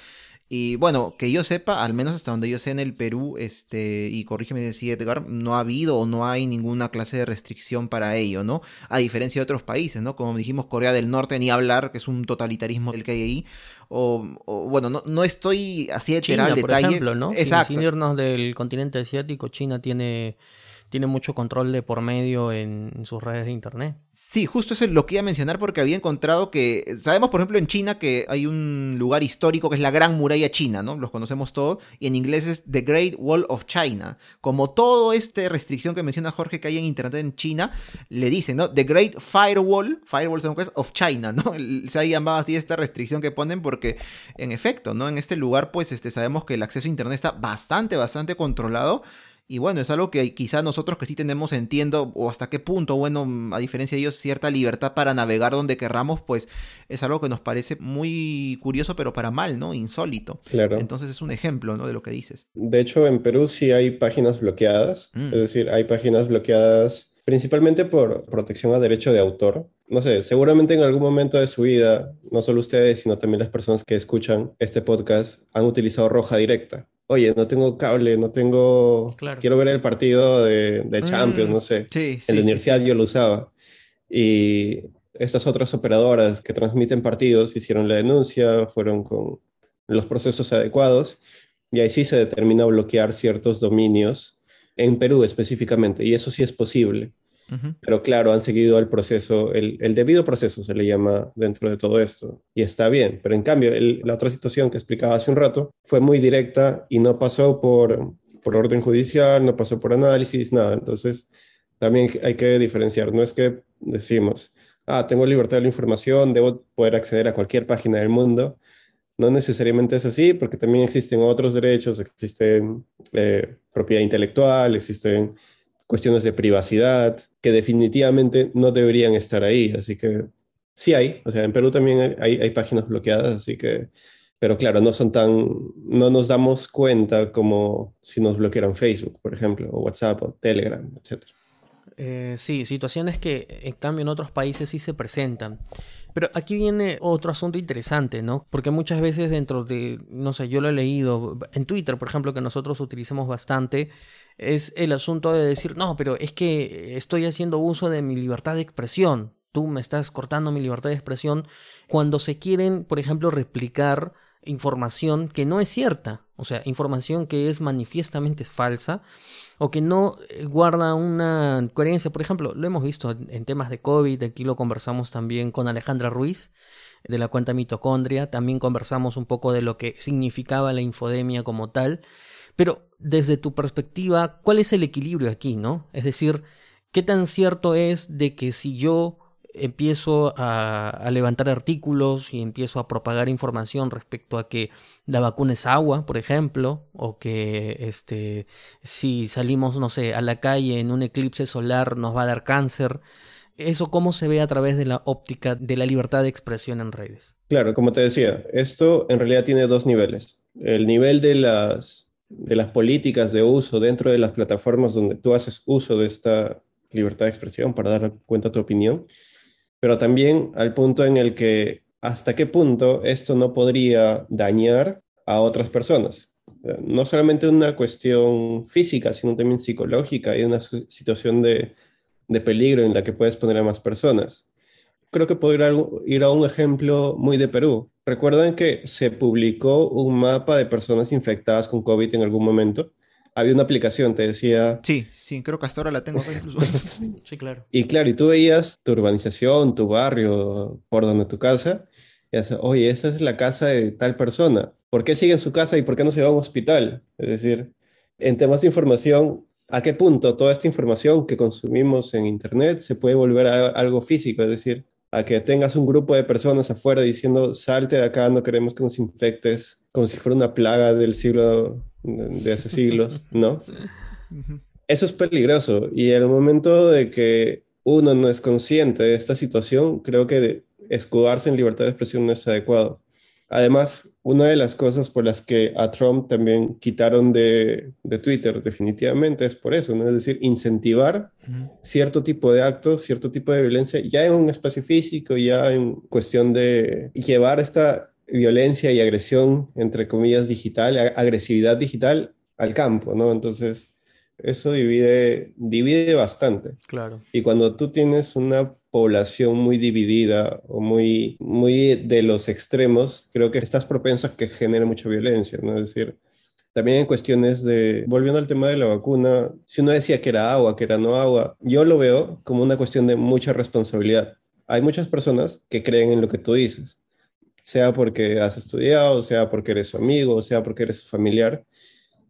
Speaker 1: Y bueno, que yo sepa, al menos hasta donde yo sé en el Perú, este, y corrígeme si Edgar, no ha habido o no hay ninguna clase de restricción para ello, ¿no? A diferencia de otros países, ¿no? Como dijimos, Corea del Norte, ni hablar, que es un totalitarismo el que hay ahí. O, o bueno, no, no, estoy así de
Speaker 2: China,
Speaker 1: al
Speaker 2: por
Speaker 1: detalle.
Speaker 2: ejemplo, ¿no?
Speaker 1: Exacto.
Speaker 2: Sin, sin irnos del continente asiático, China tiene tiene mucho control de por medio en, sus redes de internet.
Speaker 1: Sí, justo eso es lo que iba a mencionar porque había encontrado que, sabemos por ejemplo en China que hay un lugar histórico que es la Gran Muralla China, ¿no? Los conocemos todos, y en inglés es The Great Wall of China. Como todo esta restricción que menciona Jorge que hay en internet en China, le dicen, ¿no? The Great Firewall, Firewall of China, ¿no? Se ha llamado así esta restricción que ponen porque, en efecto, ¿no? En este lugar, pues, este, sabemos que el acceso a internet está bastante, bastante controlado. Y bueno, es algo que quizá nosotros que sí tenemos, entiendo, o hasta qué punto, bueno, a diferencia de ellos, cierta libertad para navegar donde querramos, pues es algo que nos parece muy curioso, pero para mal, ¿no? Insólito.
Speaker 3: Claro.
Speaker 1: Entonces es un ejemplo, ¿no? De lo que dices.
Speaker 3: De hecho, en Perú sí hay páginas bloqueadas, mm. es decir, hay páginas bloqueadas principalmente por protección a derecho de autor. No sé, seguramente en algún momento de su vida, no solo ustedes, sino también las personas que escuchan este podcast han utilizado roja directa oye, no tengo cable, no tengo, claro. quiero ver el partido de, de Champions, mm, no sé.
Speaker 1: Sí, sí,
Speaker 3: en la universidad sí, yo lo usaba. Y estas otras operadoras que transmiten partidos hicieron la denuncia, fueron con los procesos adecuados y ahí sí se determina bloquear ciertos dominios en Perú específicamente y eso sí es posible. Pero claro, han seguido el proceso, el, debido proceso se le llama dentro de todo esto. Y está bien. Pero en cambio, la otra situación que explicaba hace un rato fue muy directa y no pasó por, por orden judicial, no pasó por análisis, nada. Entonces, también hay que diferenciar. No es que decimos, ah, tengo libertad de la información, debo poder acceder a cualquier página del mundo. No necesariamente es así, porque también existen otros derechos, existen eh, propiedad intelectual, existen cuestiones de privacidad que definitivamente no deberían estar ahí. Así que sí hay, o sea, en Perú también hay, hay páginas bloqueadas, así que, pero claro, no son tan, no nos damos cuenta como si nos bloquearan Facebook, por ejemplo, o WhatsApp, o Telegram, etc.
Speaker 2: Eh, sí, situaciones que en cambio en otros países sí se presentan. Pero aquí viene otro asunto interesante, ¿no? Porque muchas veces dentro de, no sé, yo lo he leído en Twitter, por ejemplo, que nosotros utilizamos bastante, es el asunto de decir, no, pero es que estoy haciendo uso de mi libertad de expresión, tú me estás cortando mi libertad de expresión, cuando se quieren, por ejemplo, replicar información que no es cierta, o sea, información que es manifiestamente falsa o que no eh, guarda una coherencia. Por ejemplo, lo hemos visto en temas de COVID, aquí lo conversamos también con Alejandra Ruiz de la cuenta mitocondria, también conversamos un poco de lo que significaba la infodemia como tal. Pero desde tu perspectiva, ¿cuál es el equilibrio aquí, no? Es decir, ¿qué tan cierto es de que si yo empiezo a, levantar artículos y empiezo a propagar información respecto a que la vacuna es agua, por ejemplo, o que este, si salimos, no sé, a la calle en un eclipse solar nos va a dar cáncer. ¿Eso cómo se ve a través de la óptica de la libertad de expresión en redes?
Speaker 3: Claro, como te decía, esto en realidad tiene dos niveles. El nivel de las de las políticas de uso dentro de las plataformas donde tú haces uso de esta libertad de expresión para dar cuenta tu opinión, pero también al punto en el que hasta qué punto esto no podría dañar a otras personas. No solamente una cuestión física, sino también psicológica y una situación de, de peligro en la que puedes poner a más personas. Creo que podría ir a un ejemplo muy de Perú. Recuerdan que se publicó un mapa de personas infectadas con COVID en algún momento. Había una aplicación, te decía.
Speaker 1: Sí, sí, creo que hasta ahora la tengo incluso.
Speaker 2: sí, claro.
Speaker 3: Y claro, y tú veías tu urbanización, tu barrio, por donde tu casa, y dices, oye, esa es la casa de tal persona. ¿Por qué sigue en su casa y por qué no se va a un hospital? Es decir, en temas de información, ¿a qué punto toda esta información que consumimos en Internet se puede volver a algo físico? Es decir, a que tengas un grupo de personas afuera diciendo, salte de acá, no queremos que nos infectes, como si fuera una plaga del siglo, de hace siglos, ¿no? Eso es peligroso y en el momento de que uno no es consciente de esta situación, creo que escudarse en libertad de expresión no es adecuado. Además, una de las cosas por las que a Trump también quitaron de, Twitter definitivamente es por eso, ¿no? Es decir, incentivar cierto tipo de actos, cierto tipo de violencia, ya en un espacio físico, ya en cuestión de llevar esta violencia y agresión, entre comillas, digital, agresividad digital al campo, ¿no? Entonces, eso divide, divide bastante.
Speaker 2: Claro.
Speaker 3: Y cuando tú tienes una población muy dividida o muy, muy de los extremos, creo que estás propenso a que genere mucha violencia, ¿no? Es decir, también en cuestiones de, volviendo al tema de la vacuna, si uno decía que era agua, que era no agua, yo lo veo como una cuestión de mucha responsabilidad. Hay muchas personas que creen en lo que tú dices, sea porque has estudiado, sea porque eres su amigo, sea porque eres su familiar,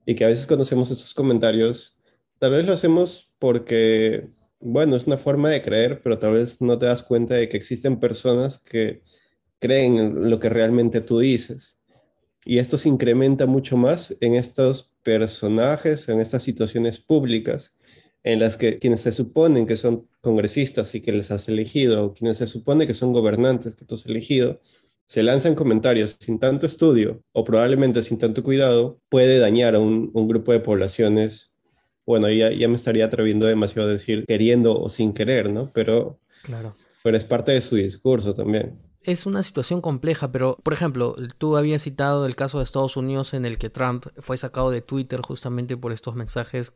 Speaker 3: y que a veces conocemos esos comentarios, tal vez lo hacemos porque bueno, es una forma de creer, pero tal vez no te das cuenta de que existen personas que creen en lo que realmente tú dices. Y esto se incrementa mucho más en estos personajes, en estas situaciones públicas, en las que quienes se suponen que son congresistas y que les has elegido, o quienes se supone que son gobernantes que tú has elegido, se lanzan comentarios sin tanto estudio o probablemente sin tanto cuidado, puede dañar a un grupo de poblaciones bueno, ya, ya me estaría atreviendo demasiado a decir queriendo o sin querer, ¿no? Pero,
Speaker 2: claro.
Speaker 3: pero es parte de su discurso también.
Speaker 2: Es una situación compleja, pero por ejemplo, tú habías citado el caso de Estados Unidos en el que Trump fue sacado de Twitter justamente por estos mensajes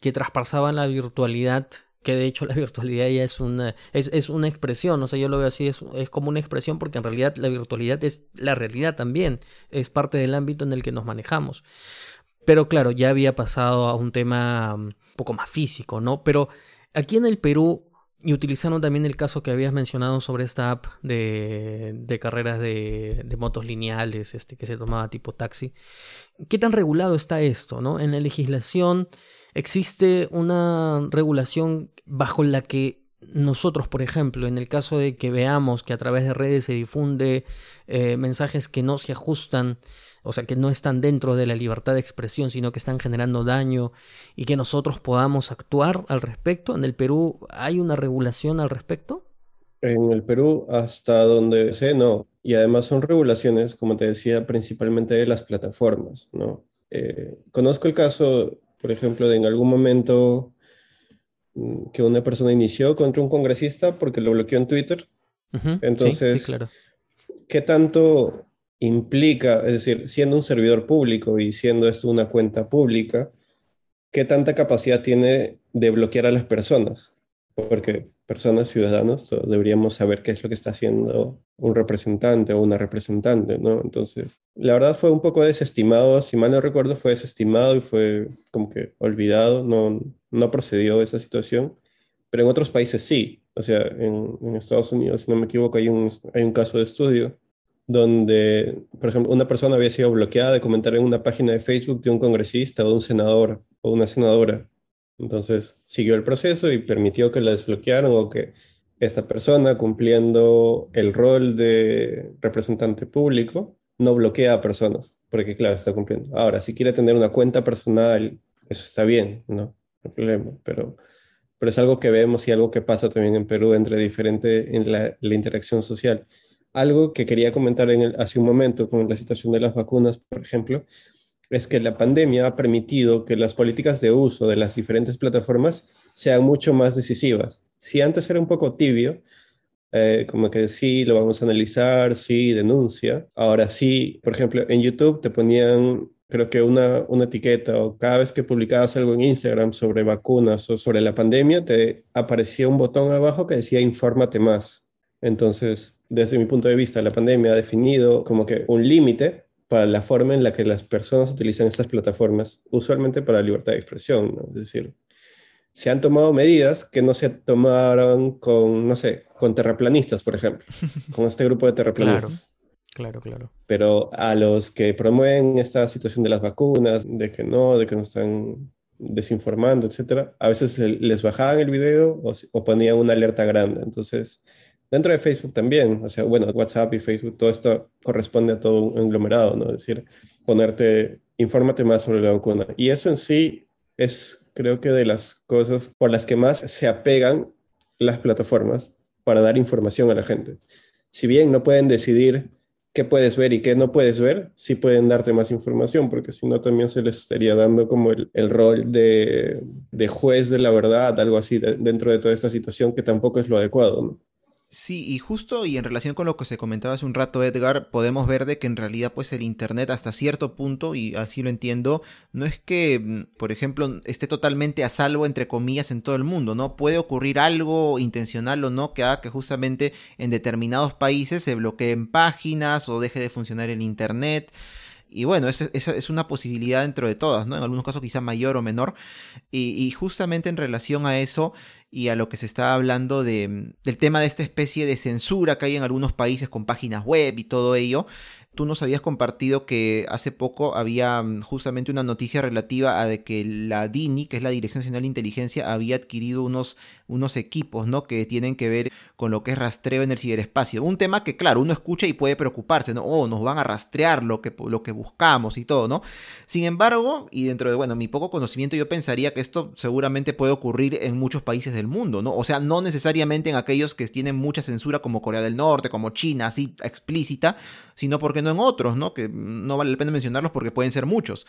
Speaker 2: que traspasaban la virtualidad que de hecho la virtualidad ya es una, es, es una expresión, o sea, yo lo veo así, es, es, como una expresión porque en realidad la virtualidad es la realidad también, es parte del ámbito en el que nos manejamos. Pero claro, ya había pasado a un tema un mm, poco más físico, ¿no? Pero Aquí en el Perú, y utilizaron también el caso que habías mencionado sobre esta app de, de carreras de, de, motos lineales este, que se tomaba tipo taxi. ¿Qué tan regulado está esto? ¿no? En la legislación existe una regulación bajo la que nosotros, por ejemplo, en el caso de que veamos que a través de redes se difunde eh, mensajes que no se ajustan, o sea, que no están dentro de la libertad de expresión, sino que están generando daño y que nosotros podamos actuar al respecto, ¿en el Perú hay una regulación al respecto?
Speaker 3: En el Perú, hasta donde sé, no. Y además son regulaciones, como te decía, principalmente de las plataformas, ¿no? Eh, conozco el caso, por ejemplo, de en algún momento mm, que una persona inició contra un congresista porque lo bloqueó en Twitter. Entonces,
Speaker 2: sí, sí, claro.
Speaker 3: ¿qué tanto implica, es decir, siendo un servidor público y siendo esto una cuenta pública, qué tanta capacidad tiene de bloquear a las personas? Porque personas, ciudadanos, deberíamos saber qué es lo que está haciendo un representante o una representante, ¿no? Entonces, la verdad fue un poco desestimado, si mal no recuerdo, fue desestimado y fue como que olvidado, no, no procedió esa situación, pero en otros países sí, o sea, en, Estados Unidos, si no me equivoco, hay un, hay un caso de estudio donde, por ejemplo, una persona había sido bloqueada de comentar en una página de Facebook de un congresista o de un senador o una senadora. Entonces siguió el proceso y permitió que la desbloquearan o que esta persona, cumpliendo el rol de representante público, no bloquea a personas, porque claro, está cumpliendo. Ahora, si quiere tener una cuenta personal, eso está bien, no, no hay problema, pero, pero es algo que vemos y algo que pasa también en Perú entre diferente en la, la interacción social. Algo que quería comentar en el, hace un momento con la situación de las vacunas, por ejemplo, es que la pandemia ha permitido que las políticas de uso de las diferentes plataformas sean mucho más decisivas. Si antes era un poco tibio, eh, como que sí, lo vamos a analizar, sí, denuncia. Ahora sí, por ejemplo, en YouTube te ponían, creo que una, una etiqueta o cada vez que publicabas algo en Instagram sobre vacunas o sobre la pandemia, te aparecía un botón abajo que decía infórmate más. Entonces, desde mi punto de vista, la pandemia ha definido como que un límite para la forma en la que las personas utilizan estas plataformas, usualmente para la libertad de expresión, ¿no? Es decir, se han tomado medidas que no se tomaron con, no sé, con terraplanistas, por ejemplo, con este grupo de terraplanistas.
Speaker 2: Claro, claro.
Speaker 3: Pero a los que promueven esta situación de las vacunas, de que no, de que nos están desinformando, etcétera, a veces les bajaban el video o, o ponían una alerta grande. Entonces, Dentro de Facebook también, o sea, bueno, WhatsApp y Facebook, todo esto corresponde a todo un englomerado, ¿no? Es decir, ponerte, infórmate más sobre la vacuna. Y eso en sí es, creo que, de las cosas por las que más se apegan las plataformas para dar información a la gente. Si bien no pueden decidir qué puedes ver y qué no puedes ver, sí pueden darte más información, porque si no también se les estaría dando como el, el rol de, de, juez de la verdad, algo así, de, dentro de toda esta situación que tampoco es lo adecuado, ¿no?
Speaker 1: Sí, y justo y en relación con lo que se comentaba hace un rato, Edgar, podemos ver de que en realidad pues el Internet hasta cierto punto, y así lo entiendo, no es que, mm, por ejemplo, esté totalmente a salvo, entre comillas, en todo el mundo, ¿no? Puede ocurrir algo intencional o no que haga que justamente en determinados países se bloqueen páginas o deje de funcionar el Internet. Y bueno, esa es, una posibilidad dentro de todas, ¿no? En algunos casos quizá mayor o menor. Y, justamente en relación a eso y a lo que se está hablando de, del tema de esta especie de censura que hay en algunos países con páginas web y todo ello, tú nos habías compartido que hace poco había mm, justamente una noticia relativa a de que la DINI, que es la Dirección Nacional de Inteligencia, había adquirido unos, unos equipos, ¿no? Que tienen que ver con lo que es rastreo en el ciberespacio. Un tema que, claro, uno escucha y puede preocuparse, ¿no? Oh, nos van a rastrear lo que, lo que buscamos y todo, ¿no? Sin embargo, y dentro de, bueno, mi poco conocimiento, yo pensaría que esto seguramente puede ocurrir en muchos países del mundo, ¿no? O sea, no necesariamente en aquellos que tienen mucha censura como Corea del Norte, como China, así explícita, sino porque no en otros, ¿no? Que no vale la pena mencionarlos porque pueden ser muchos.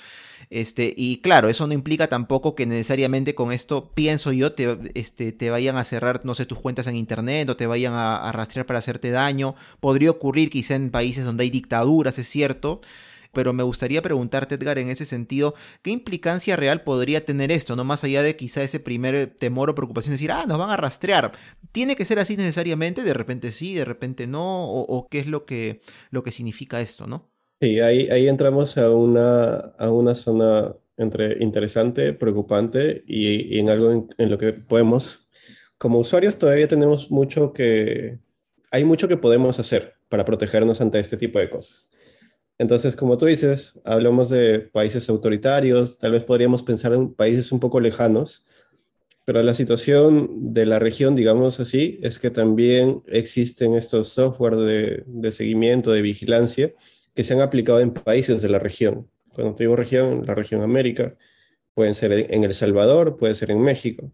Speaker 1: Este, y claro, eso no implica tampoco que necesariamente con esto, pienso yo, te, este, te vayan a cerrar, no sé, tus cuentas en internet o te vayan a, rastrear para hacerte daño. Podría ocurrir quizá en países donde hay dictaduras, es cierto pero me gustaría preguntarte, Edgar, en ese sentido, ¿qué implicancia real podría tener esto? No más allá de quizá ese primer temor o preocupación de decir, ah, nos van a rastrear. ¿Tiene que ser así necesariamente? De repente sí, de repente no, o, qué es lo que, lo que significa esto, ¿no?
Speaker 3: Sí, ahí, ahí entramos a una, a una zona entre interesante, preocupante y, en algo en, lo que podemos, como usuarios todavía tenemos mucho que, hay mucho que podemos hacer para protegernos ante este tipo de cosas. Entonces, como tú dices, hablamos de países autoritarios, tal vez podríamos pensar en países un poco lejanos, pero la situación de la región, digamos así, es que también existen estos software de, de seguimiento, de vigilancia, que se han aplicado en países de la región. Cuando te digo región, la región América, pueden ser en El Salvador, puede ser en México,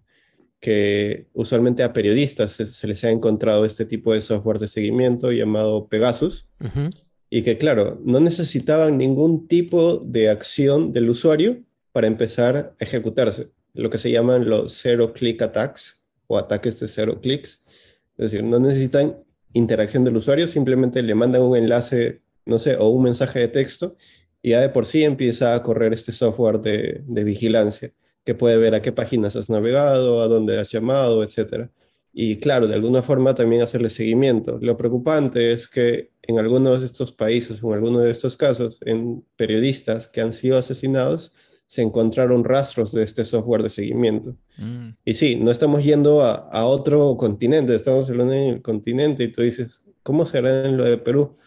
Speaker 3: que usualmente a periodistas se, les ha encontrado este tipo de software de seguimiento llamado Pegasus, uh -huh. y que claro, no necesitaban ningún tipo de acción del usuario para empezar a ejecutarse, lo que se llaman los zero click attacks o ataques de cero clics, es decir, no necesitan interacción del usuario, simplemente le mandan un enlace, no sé, o un mensaje de texto y ya de por sí empieza a correr este software de, de vigilancia, que puede ver a qué páginas has navegado, a dónde has llamado, etc. Y claro, de alguna forma también hacerle seguimiento. Lo preocupante es que en algunos de estos países, en algunos de estos casos, en periodistas que han sido asesinados, se encontraron rastros de este software de seguimiento. Mm. Y sí, no estamos yendo a, a, otro continente, estamos hablando en el continente y tú dices, ¿cómo será en lo de Perú?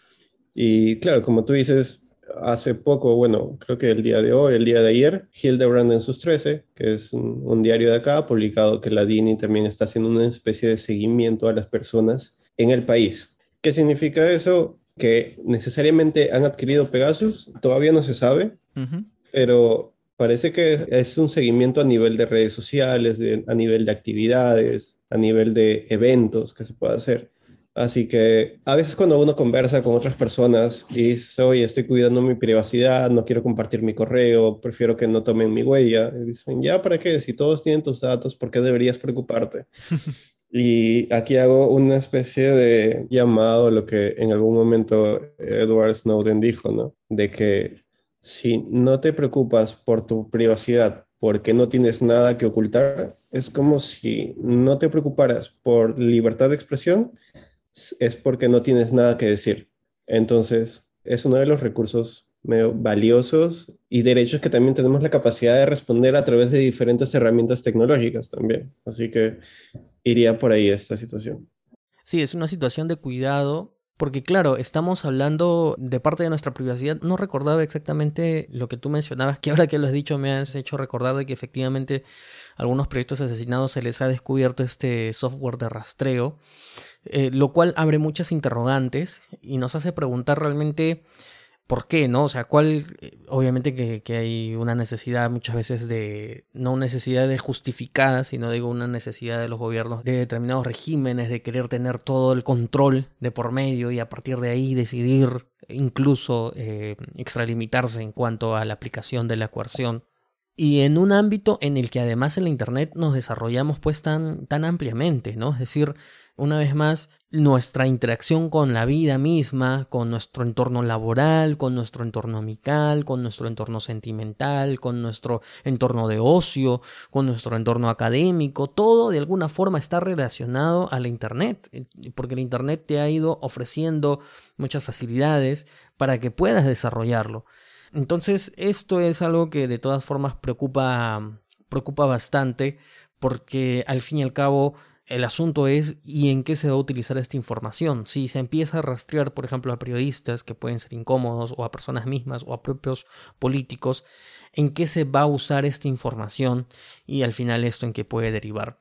Speaker 3: Y claro, como tú dices, hace poco, bueno, creo que el día de hoy, el día de ayer, Hildebrand en sus 13, que es un, un, diario de acá, ha publicado que la DINI también está haciendo una especie de seguimiento a las personas en el país. ¿Qué significa eso? Que necesariamente han adquirido Pegasus, todavía no se sabe, uh -huh. pero parece que es un seguimiento a nivel de redes sociales, de, a nivel de actividades, a nivel de eventos que se puede hacer. Así que a veces cuando uno conversa con otras personas y dice, oye, estoy cuidando mi privacidad, no quiero compartir mi correo, prefiero que no tomen mi huella, y dicen, ya, ¿para qué? Si todos tienen tus datos, ¿por qué deberías preocuparte? y aquí hago una especie de llamado a lo que en algún momento Edward Snowden dijo, ¿no? De que si no te preocupas por tu privacidad porque no tienes nada que ocultar, es como si no te preocuparas por libertad de expresión, es porque no tienes nada que decir. Entonces, es uno de los recursos medio valiosos y derechos que también tenemos la capacidad de responder a través de diferentes herramientas tecnológicas también. Así que iría por ahí esta situación.
Speaker 2: Sí, es una situación de cuidado porque claro, estamos hablando de parte de nuestra privacidad. No recordaba exactamente lo que tú mencionabas, que ahora que lo has dicho me has hecho recordar de que efectivamente a algunos proyectos asesinados se les ha descubierto este software de rastreo, eh, lo cual abre muchas interrogantes y nos hace preguntar realmente por qué, ¿no? O sea, cuál, obviamente que, hay una necesidad muchas veces de, no una necesidad de justificada, sino digo una necesidad de los gobiernos de determinados regímenes de querer tener todo el control de por medio y a partir de ahí decidir incluso eh, extralimitarse en cuanto a la aplicación de la coerción. Y en un ámbito en el que además en la Internet nos desarrollamos pues tan, tan ampliamente, ¿no? Es decir, una vez más, nuestra interacción con la vida misma, con nuestro entorno laboral, con nuestro entorno amical, con nuestro entorno sentimental, con nuestro entorno de ocio, con nuestro entorno académico, todo de alguna forma está relacionado a la Internet, porque la Internet te ha ido ofreciendo muchas facilidades para que puedas desarrollarlo. Entonces, esto es algo que de todas formas preocupa, preocupa bastante, porque al fin y al cabo el asunto es y en qué se va a utilizar esta información. Si se empieza a rastrear, por ejemplo, a periodistas que pueden ser incómodos o a personas mismas o a propios políticos, en qué se va a usar esta información y al final esto en qué puede derivar.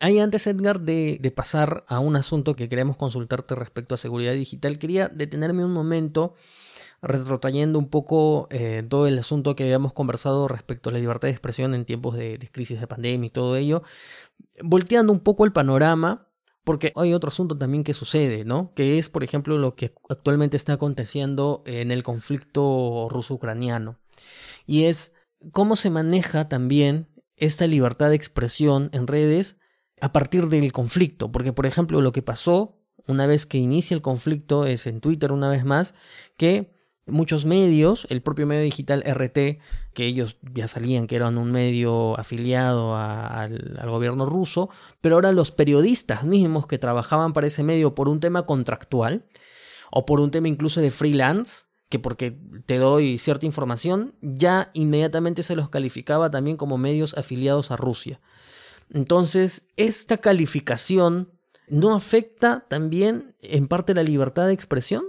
Speaker 2: Ahí antes, Edgar, de, de pasar a un asunto que queremos consultarte respecto a seguridad digital, quería detenerme un momento retrotrayendo un poco eh, todo el asunto que habíamos conversado respecto a la libertad de expresión en tiempos de, de crisis de pandemia y todo ello, volteando un poco el panorama, porque hay otro asunto también que sucede, ¿no? Que es, por ejemplo, lo que actualmente está aconteciendo en el conflicto ruso-ucraniano. Y es cómo se maneja también esta libertad de expresión en redes a partir del conflicto. Porque, por ejemplo, lo que pasó una vez que inicia el conflicto es en Twitter una vez más, que muchos medios, el propio medio digital RT, que ellos ya salían que eran un medio afiliado al, gobierno ruso, pero ahora los periodistas mismos que trabajaban para ese medio por un tema contractual o por un tema incluso de freelance, que porque te doy cierta información, ya inmediatamente se los calificaba también como medios afiliados a Rusia. Entonces, esta calificación no afecta también en parte la libertad de expresión.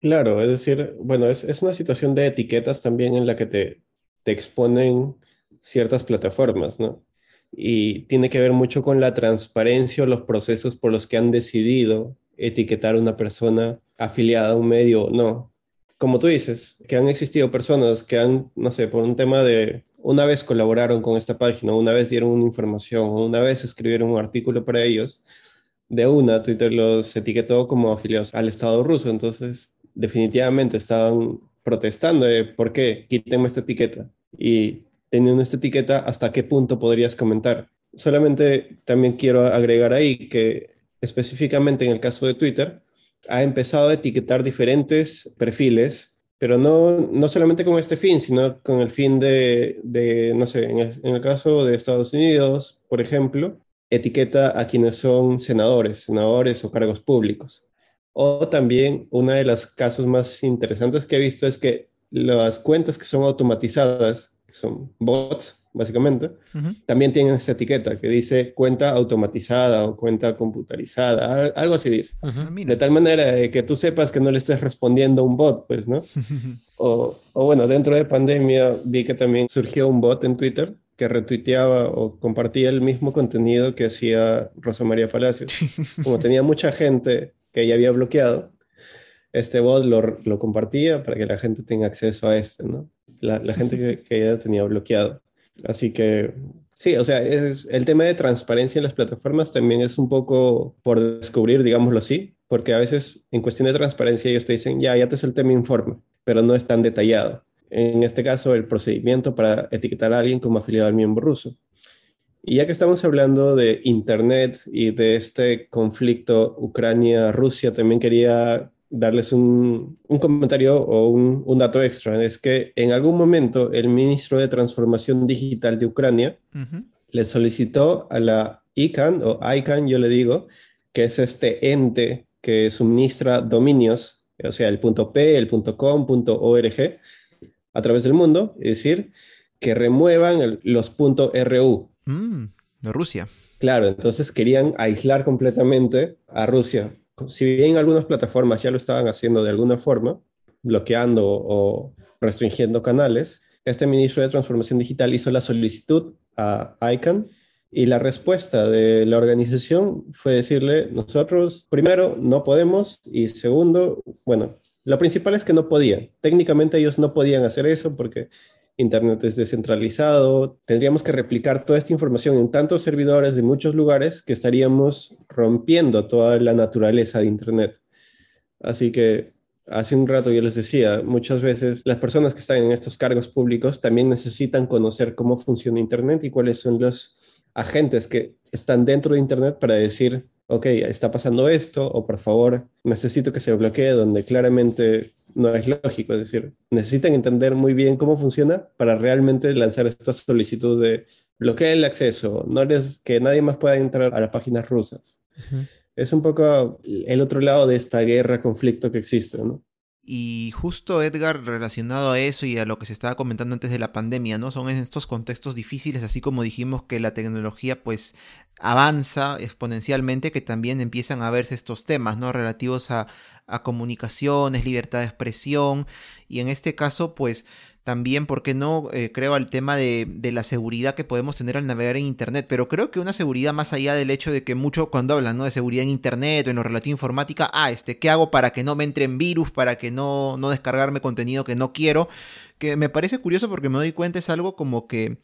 Speaker 3: Claro, es decir, bueno, es, es una situación de etiquetas también en la que te, te exponen ciertas plataformas, ¿no? Y tiene que ver mucho con la transparencia o los procesos por los que han decidido etiquetar a una persona afiliada a un medio o no. Como tú dices, que han existido personas que han, no sé, por un tema de, una vez colaboraron con esta página, una vez dieron una información, una vez escribieron un artículo para ellos, de una Twitter los etiquetó como afiliados al Estado ruso, entonces definitivamente estaban protestando de por qué, quítenme esta etiqueta. Y teniendo esta etiqueta, ¿hasta qué punto podrías comentar? Solamente también quiero agregar ahí que específicamente en el caso de Twitter, ha empezado a etiquetar diferentes perfiles, pero no, no solamente con este fin, sino con el fin de, no sé, en el, en el caso de Estados Unidos, por ejemplo, etiqueta a quienes son senadores, senadores o cargos públicos. O también una de los casos más interesantes que he visto es que las cuentas que son automatizadas, que son bots, básicamente, también tienen esa etiqueta que dice cuenta automatizada o cuenta computarizada, algo así dice. De tal manera que tú sepas que no le estés respondiendo a un bot, pues, ¿no? o, o bueno, dentro de pandemia vi que también surgió un bot en Twitter que retuiteaba o compartía el mismo contenido que hacía Rosa María Palacios. Como tenía mucha gente que ella había bloqueado, este bot lo, compartía para que la gente tenga acceso a este, ¿no? La, gente que, que, ella tenía bloqueado. Así que, sí, o sea, es, el tema de transparencia en las plataformas también es un poco por descubrir, digámoslo así, porque a veces en cuestión de transparencia ellos te dicen, ya, ya te solté mi informe, pero no es tan detallado. En este caso, el procedimiento para etiquetar a alguien como afiliado al miembro ruso. Y ya que estamos hablando de Internet y de este conflicto Ucrania-Rusia, también quería darles un, un comentario o un, un, dato extra. Es que en algún momento el ministro de Transformación Digital de Ucrania uh -huh. le solicitó a la ICANN, o ICANN yo le digo, que es este ente que suministra dominios, o sea, el .p, el .com, .org, a través del mundo, es decir, que remuevan el, los .ru.
Speaker 1: Mm, de Rusia.
Speaker 3: Claro, entonces querían aislar completamente a Rusia. Si bien algunas plataformas ya lo estaban haciendo de alguna forma, bloqueando o restringiendo canales, este ministro de Transformación Digital hizo la solicitud a ICANN y la respuesta de la organización fue decirle, nosotros primero no podemos y segundo, bueno, lo principal es que no podían. Técnicamente ellos no podían hacer eso porque Internet es descentralizado. Tendríamos que replicar toda esta información en tantos servidores de muchos lugares que estaríamos rompiendo toda la naturaleza de Internet. Así que hace un rato yo les decía, muchas veces las personas que están en estos cargos públicos también necesitan conocer cómo funciona Internet y cuáles son los agentes que están dentro de Internet para decir, ok, está pasando esto, o por favor, necesito que se bloquee donde claramente no es lógico. Es decir, necesitan entender muy bien cómo funciona para realmente lanzar esta solicitud de bloquear el acceso, no les, que nadie más pueda entrar a las páginas rusas. Uh -huh. Es un poco el otro lado de esta guerra, conflicto que existe, ¿no?
Speaker 1: Y justo Edgar, relacionado a eso y a lo que se estaba comentando antes de la pandemia, ¿no? Son en estos contextos difíciles, así como dijimos que la tecnología pues avanza exponencialmente, que también empiezan a verse estos temas, ¿no? Relativos a, a comunicaciones, libertad de expresión, y en este caso pues también, ¿por qué no? Eh, creo al tema de, de, la seguridad que podemos tener al navegar en Internet, pero creo que una seguridad más allá del hecho de que mucho cuando hablan de seguridad en Internet o en lo relativo a informática, ah, este, ¿qué hago para que no me entren virus, para que no, no descargarme contenido que no quiero? Que me parece curioso porque me doy cuenta es algo como que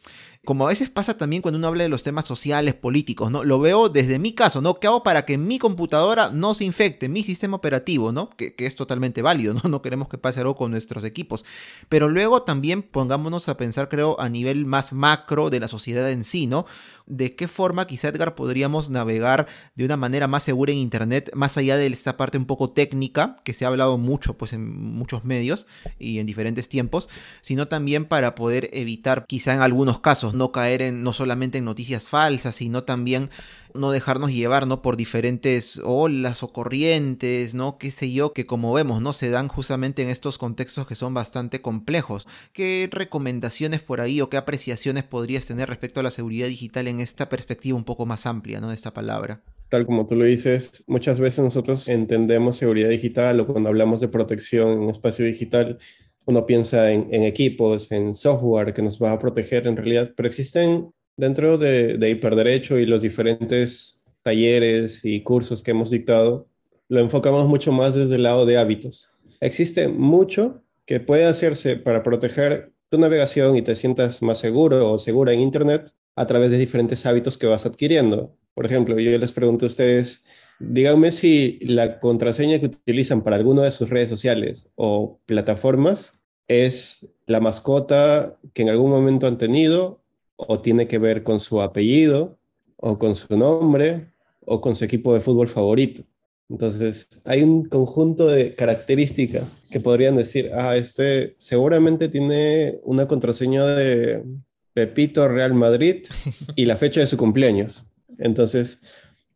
Speaker 1: como a veces pasa también cuando uno habla de los temas sociales, políticos, ¿no? Lo veo desde mi caso, ¿no? ¿Qué hago para que mi computadora no se infecte, mi sistema operativo, ¿no? Que, que, es totalmente válido, ¿no? No queremos que pase algo con nuestros equipos. Pero luego también pongámonos a pensar, creo, a nivel más macro de la sociedad en sí, ¿no? De qué forma quizá, Edgar, podríamos navegar de una manera más segura en Internet, más allá de esta parte un poco técnica, que se ha hablado mucho, pues, en muchos medios y en diferentes tiempos, sino también para poder evitar quizá en algunos casos no caer en no solamente en noticias falsas, sino también no dejarnos llevar ¿no? por diferentes olas o corrientes, ¿no? qué sé yo, que como vemos, ¿no? se dan justamente en estos contextos que son bastante complejos. ¿Qué recomendaciones por ahí o qué apreciaciones podrías tener respecto a la seguridad digital en esta perspectiva un poco más amplia ¿no? de esta palabra?
Speaker 3: Tal como tú lo dices, muchas veces nosotros entendemos seguridad digital o cuando hablamos de protección en espacio digital, uno piensa en, en, equipos, en software que nos va a proteger en realidad, pero existen Dentro de, de hiperderecho y los diferentes talleres y cursos que hemos dictado, lo enfocamos mucho más desde el lado de hábitos. Existe mucho que puede hacerse para proteger tu navegación y te sientas más seguro o segura en Internet a través de diferentes hábitos que vas adquiriendo. Por ejemplo, yo les pregunto a ustedes, díganme si la contraseña que utilizan para alguna de sus redes sociales o plataformas es la mascota que en algún momento han tenido o tiene que ver con su apellido o con su nombre o con su equipo de fútbol favorito. Entonces, hay un conjunto de características que podrían decir, ah, este seguramente tiene una contraseña de Pepito Real Madrid y la fecha de su cumpleaños. Entonces,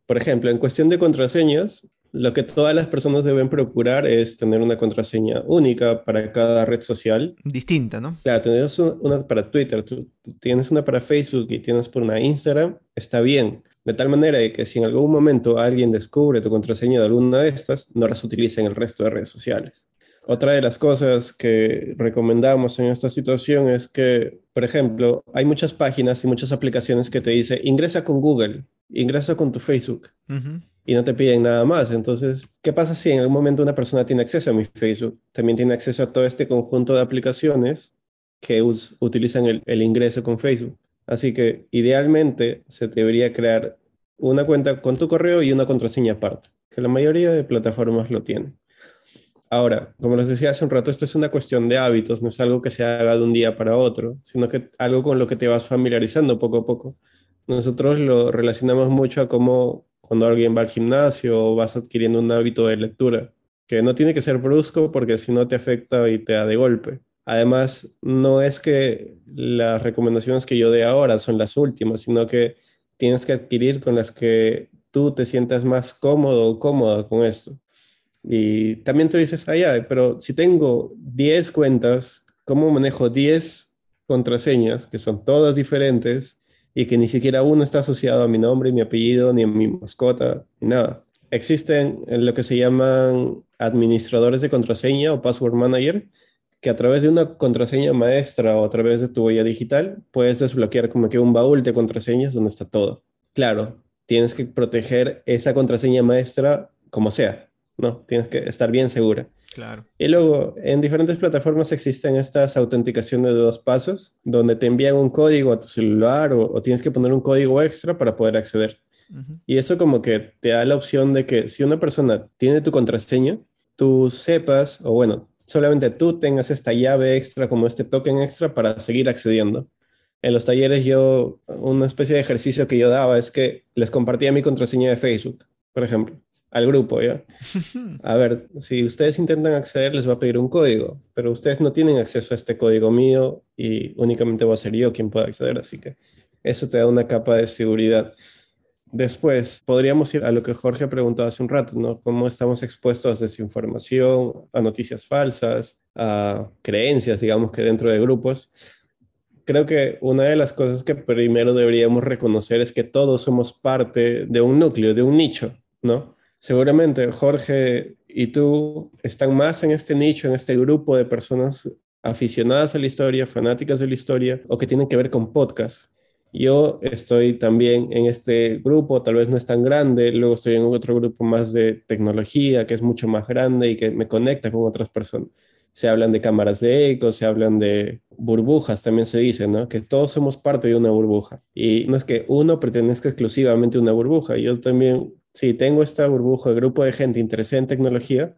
Speaker 3: por ejemplo, en cuestión de contraseñas, lo que todas las personas deben procurar es tener una contraseña única para cada red social.
Speaker 1: Distinta, ¿no?
Speaker 3: Claro, tienes una para Twitter, tú tienes una para Facebook y tienes por una Instagram, está bien. De tal manera que si en algún momento alguien descubre tu contraseña de alguna de estas, no las utilice en el resto de redes sociales. Otra de las cosas que recomendamos en esta situación es que, por ejemplo, hay muchas páginas y muchas aplicaciones que te dicen ingresa con Google, ingresa con tu Facebook. Uh y no te piden nada más. Entonces, ¿qué pasa si en algún momento una persona tiene acceso a mi Facebook? También tiene acceso a todo este conjunto de aplicaciones que utilizan el, ingreso con Facebook. Así que idealmente se debería crear una cuenta con tu correo y una contraseña aparte, que la mayoría de plataformas lo tienen. Ahora, como les decía hace un rato, esto es una cuestión de hábitos, no es algo que se haga de un día para otro, sino que algo con lo que te vas familiarizando poco a poco. Nosotros lo relacionamos mucho a cómo cuando alguien va al gimnasio o vas adquiriendo un hábito de lectura, que no tiene que ser brusco porque si no te afecta y te da de golpe. Además, no es que las recomendaciones que yo dé ahora son las últimas, sino que tienes que adquirir con las que tú te sientas más cómodo o cómoda con esto. Y también tú dices, ah, pero si tengo 10 cuentas, ¿cómo manejo 10 contraseñas que son todas diferentes? Y que ni siquiera uno está asociado a mi nombre, mi apellido, ni a mi mascota, ni nada. Existen lo que se llaman administradores de contraseña o password manager, que a través de una contraseña maestra o a través de tu huella digital puedes desbloquear como que un baúl de contraseñas donde está todo. Claro, tienes que proteger esa contraseña maestra como sea, ¿no? Tienes que estar bien segura.
Speaker 1: Claro.
Speaker 3: Y luego, en diferentes plataformas existen estas autenticaciones de dos pasos, donde te envían un código a tu celular o, tienes que poner un código extra para poder acceder. Y eso como que te da la opción de que si una persona tiene tu contraseña, tú sepas, o bueno, solamente tú tengas esta llave extra como este token extra para seguir accediendo. En los talleres yo, una especie de ejercicio que yo daba es que les compartía mi contraseña de Facebook, por ejemplo al grupo, ¿ya? A ver, si ustedes intentan acceder, les va a pedir un código, pero ustedes no tienen acceso a este código mío y únicamente va a ser yo quien pueda acceder, así que eso te da una capa de seguridad. Después, podríamos ir a lo que Jorge preguntó hace un rato, ¿no? Cómo estamos expuestos a desinformación, a noticias falsas, a creencias, digamos que dentro de grupos. Creo que una de las cosas que primero deberíamos reconocer es que todos somos parte de un núcleo, de un nicho, ¿no? Seguramente Jorge y tú están más en este nicho, en este grupo de personas aficionadas a la historia, fanáticas de la historia o que tienen que ver con podcast. Yo estoy también en este grupo, tal vez no es tan grande, luego estoy en otro grupo más de tecnología, que es mucho más grande y que me conecta con otras personas. Se hablan de cámaras de eco, se hablan de burbujas, también se dice, ¿no? Que todos somos parte de una burbuja. Y no es que uno pertenezca exclusivamente a una burbuja. Yo también si tengo esta burbuja, grupo de gente interesada en tecnología,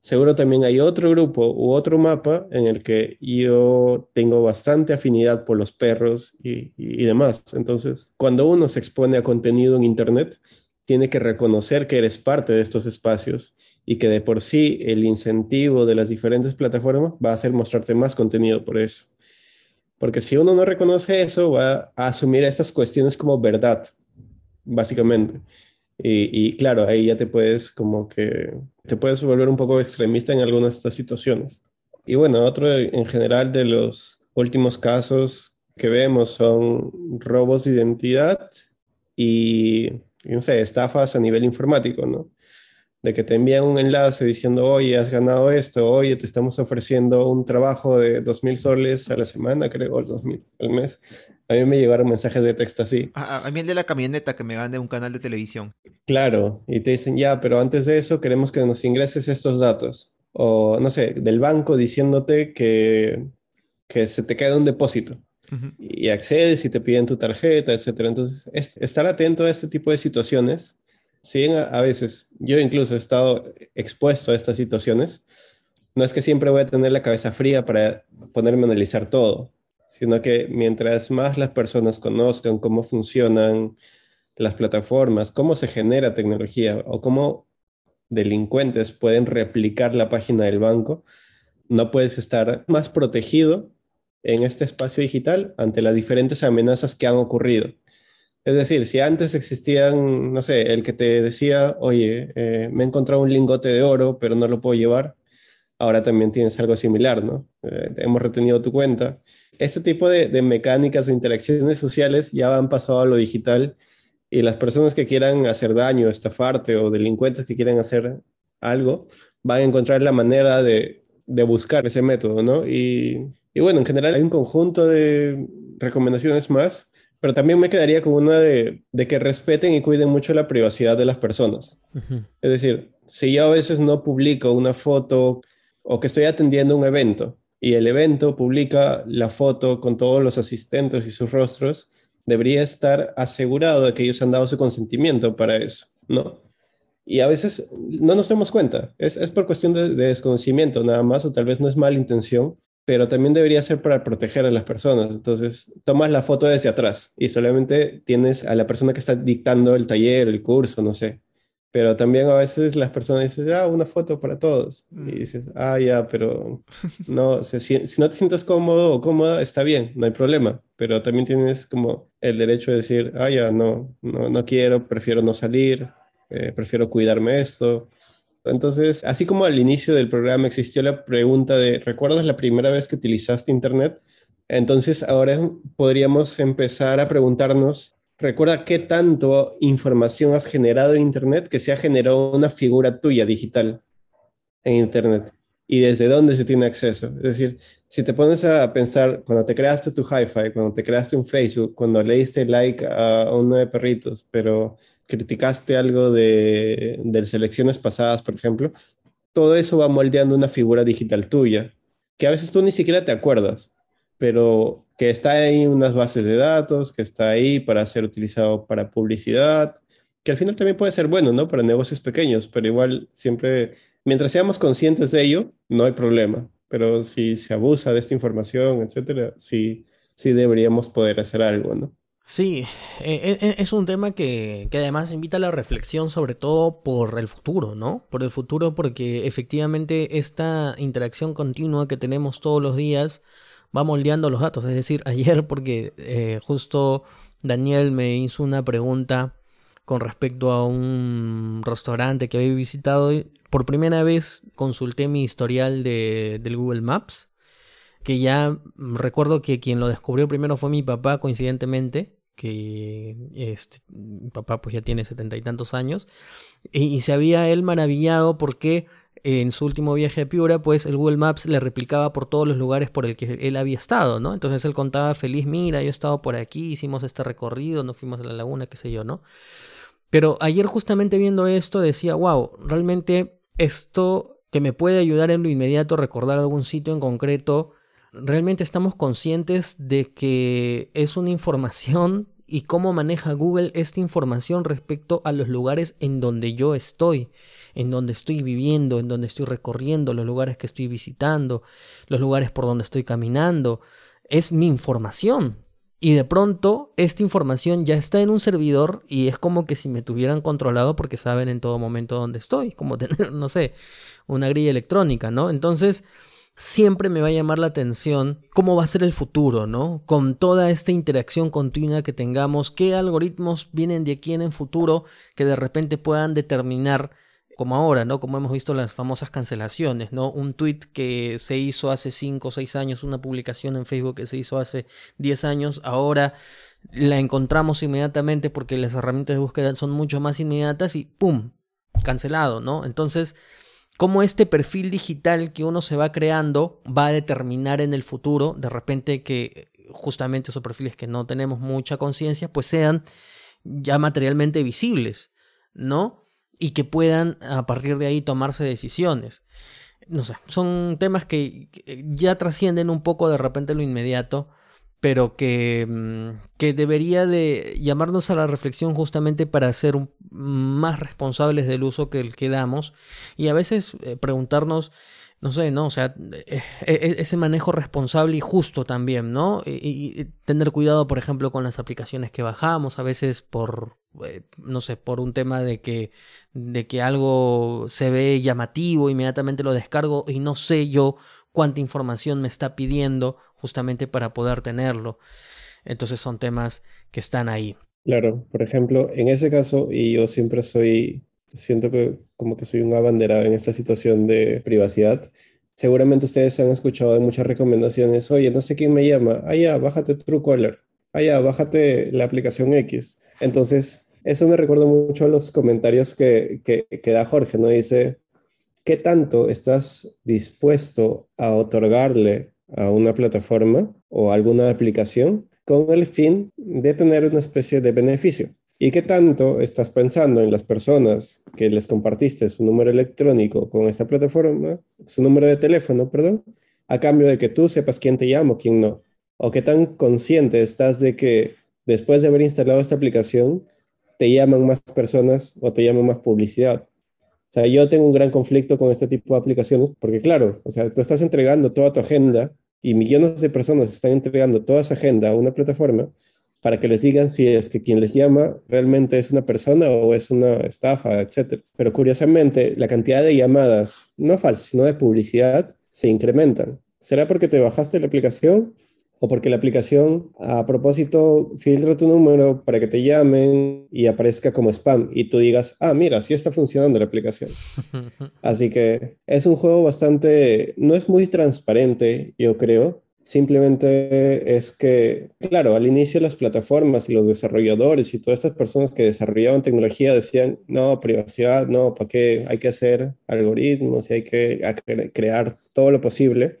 Speaker 3: seguro también hay otro grupo u otro mapa en el que yo tengo bastante afinidad por los perros y, y, demás. Entonces, cuando uno se expone a contenido en Internet, tiene que reconocer que eres parte de estos espacios y que de por sí el incentivo de las diferentes plataformas va a ser mostrarte más contenido por eso. Porque si uno no reconoce eso, va a asumir estas cuestiones como verdad, básicamente. Y, claro, ahí ya te puedes como que, te puedes volver un poco extremista en algunas de estas situaciones. Y bueno, otro en general de los últimos casos que vemos son robos de identidad y, no sé, estafas a nivel informático, ¿no? De que te envían un enlace diciendo, oye, has ganado esto, oye, te estamos ofreciendo un trabajo de 2.000 soles a la semana, creo, o 2.000 al mes. A mí me llegaron mensajes de texto así.
Speaker 1: A, mí el de la camioneta que me gane un canal de televisión.
Speaker 3: Claro, y te dicen, ya, pero antes de eso queremos que nos ingreses estos datos. O, no sé, del banco diciéndote que, que se te queda un depósito y accedes y te piden tu tarjeta, etcétera. Entonces, estar atento a este tipo de situaciones, si bien a, veces yo incluso he estado expuesto a estas situaciones, no es que siempre voy a tener la cabeza fría para ponerme a analizar todo, sino que mientras más las personas conozcan cómo funcionan las plataformas, cómo se genera tecnología o cómo delincuentes pueden replicar la página del banco, no puedes estar más protegido en este espacio digital ante las diferentes amenazas que han ocurrido. Es decir, si antes existían, no sé, el que te decía, oye, eh, me he encontrado un lingote de oro, pero no lo puedo llevar, ahora también tienes algo similar, ¿no? Eh, hemos retenido tu cuenta. Este tipo de, de, mecánicas o interacciones sociales ya han pasado a lo digital y las personas que quieran hacer daño, estafarte o delincuentes que quieran hacer algo, van a encontrar la manera de, de buscar ese método, ¿no? Y y bueno, en general hay un conjunto de recomendaciones más, pero también me quedaría con una de, que respeten y cuiden mucho la privacidad de las personas. Es decir, si yo a veces no publico una foto o que estoy atendiendo un evento y el evento publica la foto con todos los asistentes y sus rostros, debería estar asegurado de que ellos han dado su consentimiento para eso, ¿no? Y a veces no nos damos cuenta, es, por cuestión de, de, desconocimiento nada más, o tal vez no es mala intención, pero también debería ser para proteger a las personas. Entonces, tomas la foto desde atrás y solamente tienes a la persona que está dictando el taller, el curso, no sé. Pero también a veces las personas dicen, ah, una foto para todos. Y mm. dices, ah, ya, pero no, si, si, no te sientes cómodo o cómoda, está bien, no hay problema. Pero también tienes como el derecho de decir, ah, ya, no, no, no quiero, prefiero no salir, eh, prefiero cuidarme esto. Entonces, así como al inicio del programa existió la pregunta de, ¿recuerdas la primera vez que utilizaste Internet? Entonces, ahora podríamos empezar a preguntarnos, ¿recuerda qué tanto información has generado en Internet que se ha generado una figura tuya digital en Internet? ¿Y desde dónde se tiene acceso? Es decir, si te pones a pensar, cuando te creaste tu hi-fi, cuando te creaste un Facebook, cuando le diste like a uno de perritos, pero criticaste algo de, de selecciones pasadas, por ejemplo, todo eso va moldeando una figura digital tuya, que a veces tú ni siquiera te acuerdas, pero que está ahí unas bases de datos, que está ahí para ser utilizado para publicidad, que al final también puede ser bueno, ¿no? Para negocios pequeños, pero igual siempre, mientras seamos conscientes de ello, no hay problema. Pero si se abusa de esta información, etcétera, sí, sí deberíamos poder hacer algo, ¿no?
Speaker 2: Sí, eh, eh, es un tema que, que, además invita a la reflexión sobre todo por el futuro, ¿no? Por el futuro porque efectivamente esta interacción continua que tenemos todos los días va moldeando los datos. Es decir, ayer porque eh, justo Daniel me hizo una pregunta con respecto a un restaurante que había visitado. Por primera vez consulté mi historial de, del Google Maps que ya recuerdo que quien lo descubrió primero fue mi papá coincidentemente que este, mi papá pues ya tiene setenta y tantos años, y, se había él maravillado porque en su último viaje a Piura, pues el Google Maps le replicaba por todos los lugares por el que él había estado, ¿no? Entonces él contaba feliz, mira, yo he estado por aquí, hicimos este recorrido, nos fuimos a la laguna, qué sé yo, ¿no? Pero ayer justamente viendo esto decía, wow, realmente esto que me puede ayudar en lo inmediato a recordar algún sitio en concreto, realmente estamos conscientes de que es una información y cómo maneja Google esta información respecto a los lugares en donde yo estoy, en donde estoy viviendo, en donde estoy recorriendo, los lugares que estoy visitando, los lugares por donde estoy caminando. Es mi información. y de pronto esta información ya está en un servidor y es como que si me tuvieran controlado porque saben en todo momento dónde estoy, como tener, no sé, una grilla electrónica, ¿no? Entonces, siempre me va a llamar la atención cómo va a ser el futuro, ¿no? Con toda esta interacción continua que tengamos, qué algoritmos vienen de aquí en el futuro que de repente puedan determinar como ahora, ¿no? Como hemos visto las famosas cancelaciones, ¿no? Un tweet que se hizo hace 5 o 6 años, una publicación en Facebook que se hizo hace 10 años, ahora la encontramos inmediatamente porque las herramientas de búsqueda son mucho más inmediatas y ¡pum! cancelado, ¿no? Entonces, cómo este perfil digital que uno se va creando va a determinar en el futuro, de repente que justamente esos perfiles que no tenemos mucha conciencia, pues sean ya materialmente visibles, ¿no? Y que puedan a partir de ahí tomarse decisiones. No sé, son temas que ya trascienden un poco de repente lo inmediato, pero que, mm, que debería de llamarnos a la reflexión justamente para ser más responsables del uso que, que damos y a veces eh, preguntarnos, no sé, ¿no? O sea, eh, eh, ese manejo responsable y justo también, ¿no? Y, tener cuidado, por ejemplo, con las aplicaciones que bajamos, a veces por, no sé, por un tema de que, de que algo se ve llamativo, inmediatamente lo descargo y no sé yo cuánta información me está pidiendo justamente para poder tenerlo. Entonces son temas que están ahí.
Speaker 3: Claro, por ejemplo, en ese caso, y yo siempre soy, siento que como que soy un abanderado en esta situación de privacidad, seguramente ustedes han escuchado de muchas recomendaciones, oye, no sé quién me llama, ah, ya, bájate Truecaller, ah, ya, bájate la aplicación X. Entonces, eso me recuerda mucho a los comentarios que, que, que da Jorge, ¿no? Dice, ¿qué tanto estás dispuesto a otorgarle a una plataforma o alguna aplicación con el fin de tener una especie de beneficio. ¿Y qué tanto estás pensando en las personas que les compartiste su número electrónico con esta plataforma, su número de teléfono, perdón, a cambio de que tú sepas quién te llama o quién no? ¿O qué tan consciente estás de que después de haber instalado esta aplicación te llaman más personas o te llaman más publicidad? O sea, yo tengo un gran conflicto con este tipo de aplicaciones porque, claro, o sea, tú estás entregando toda tu agenda y millones de personas están entregando toda esa agenda a una plataforma para que les digan si es que quien les llama realmente es una persona o es una estafa, etc. Pero curiosamente, la cantidad de llamadas, no falsas, sino de publicidad, se incrementan. ¿Será porque te bajaste la aplicación o porque la aplicación a propósito filtra tu número para que te llamen y aparezca como spam y tú digas, ah, mira, sí está funcionando la aplicación. Así que es un juego bastante, no es muy transparente, yo creo. Simplemente es que, claro, al inicio las plataformas y los desarrolladores y todas estas personas que desarrollaban tecnología decían, no, privacidad, no, ¿para qué? Hay que hacer algoritmos y hay que crear todo lo posible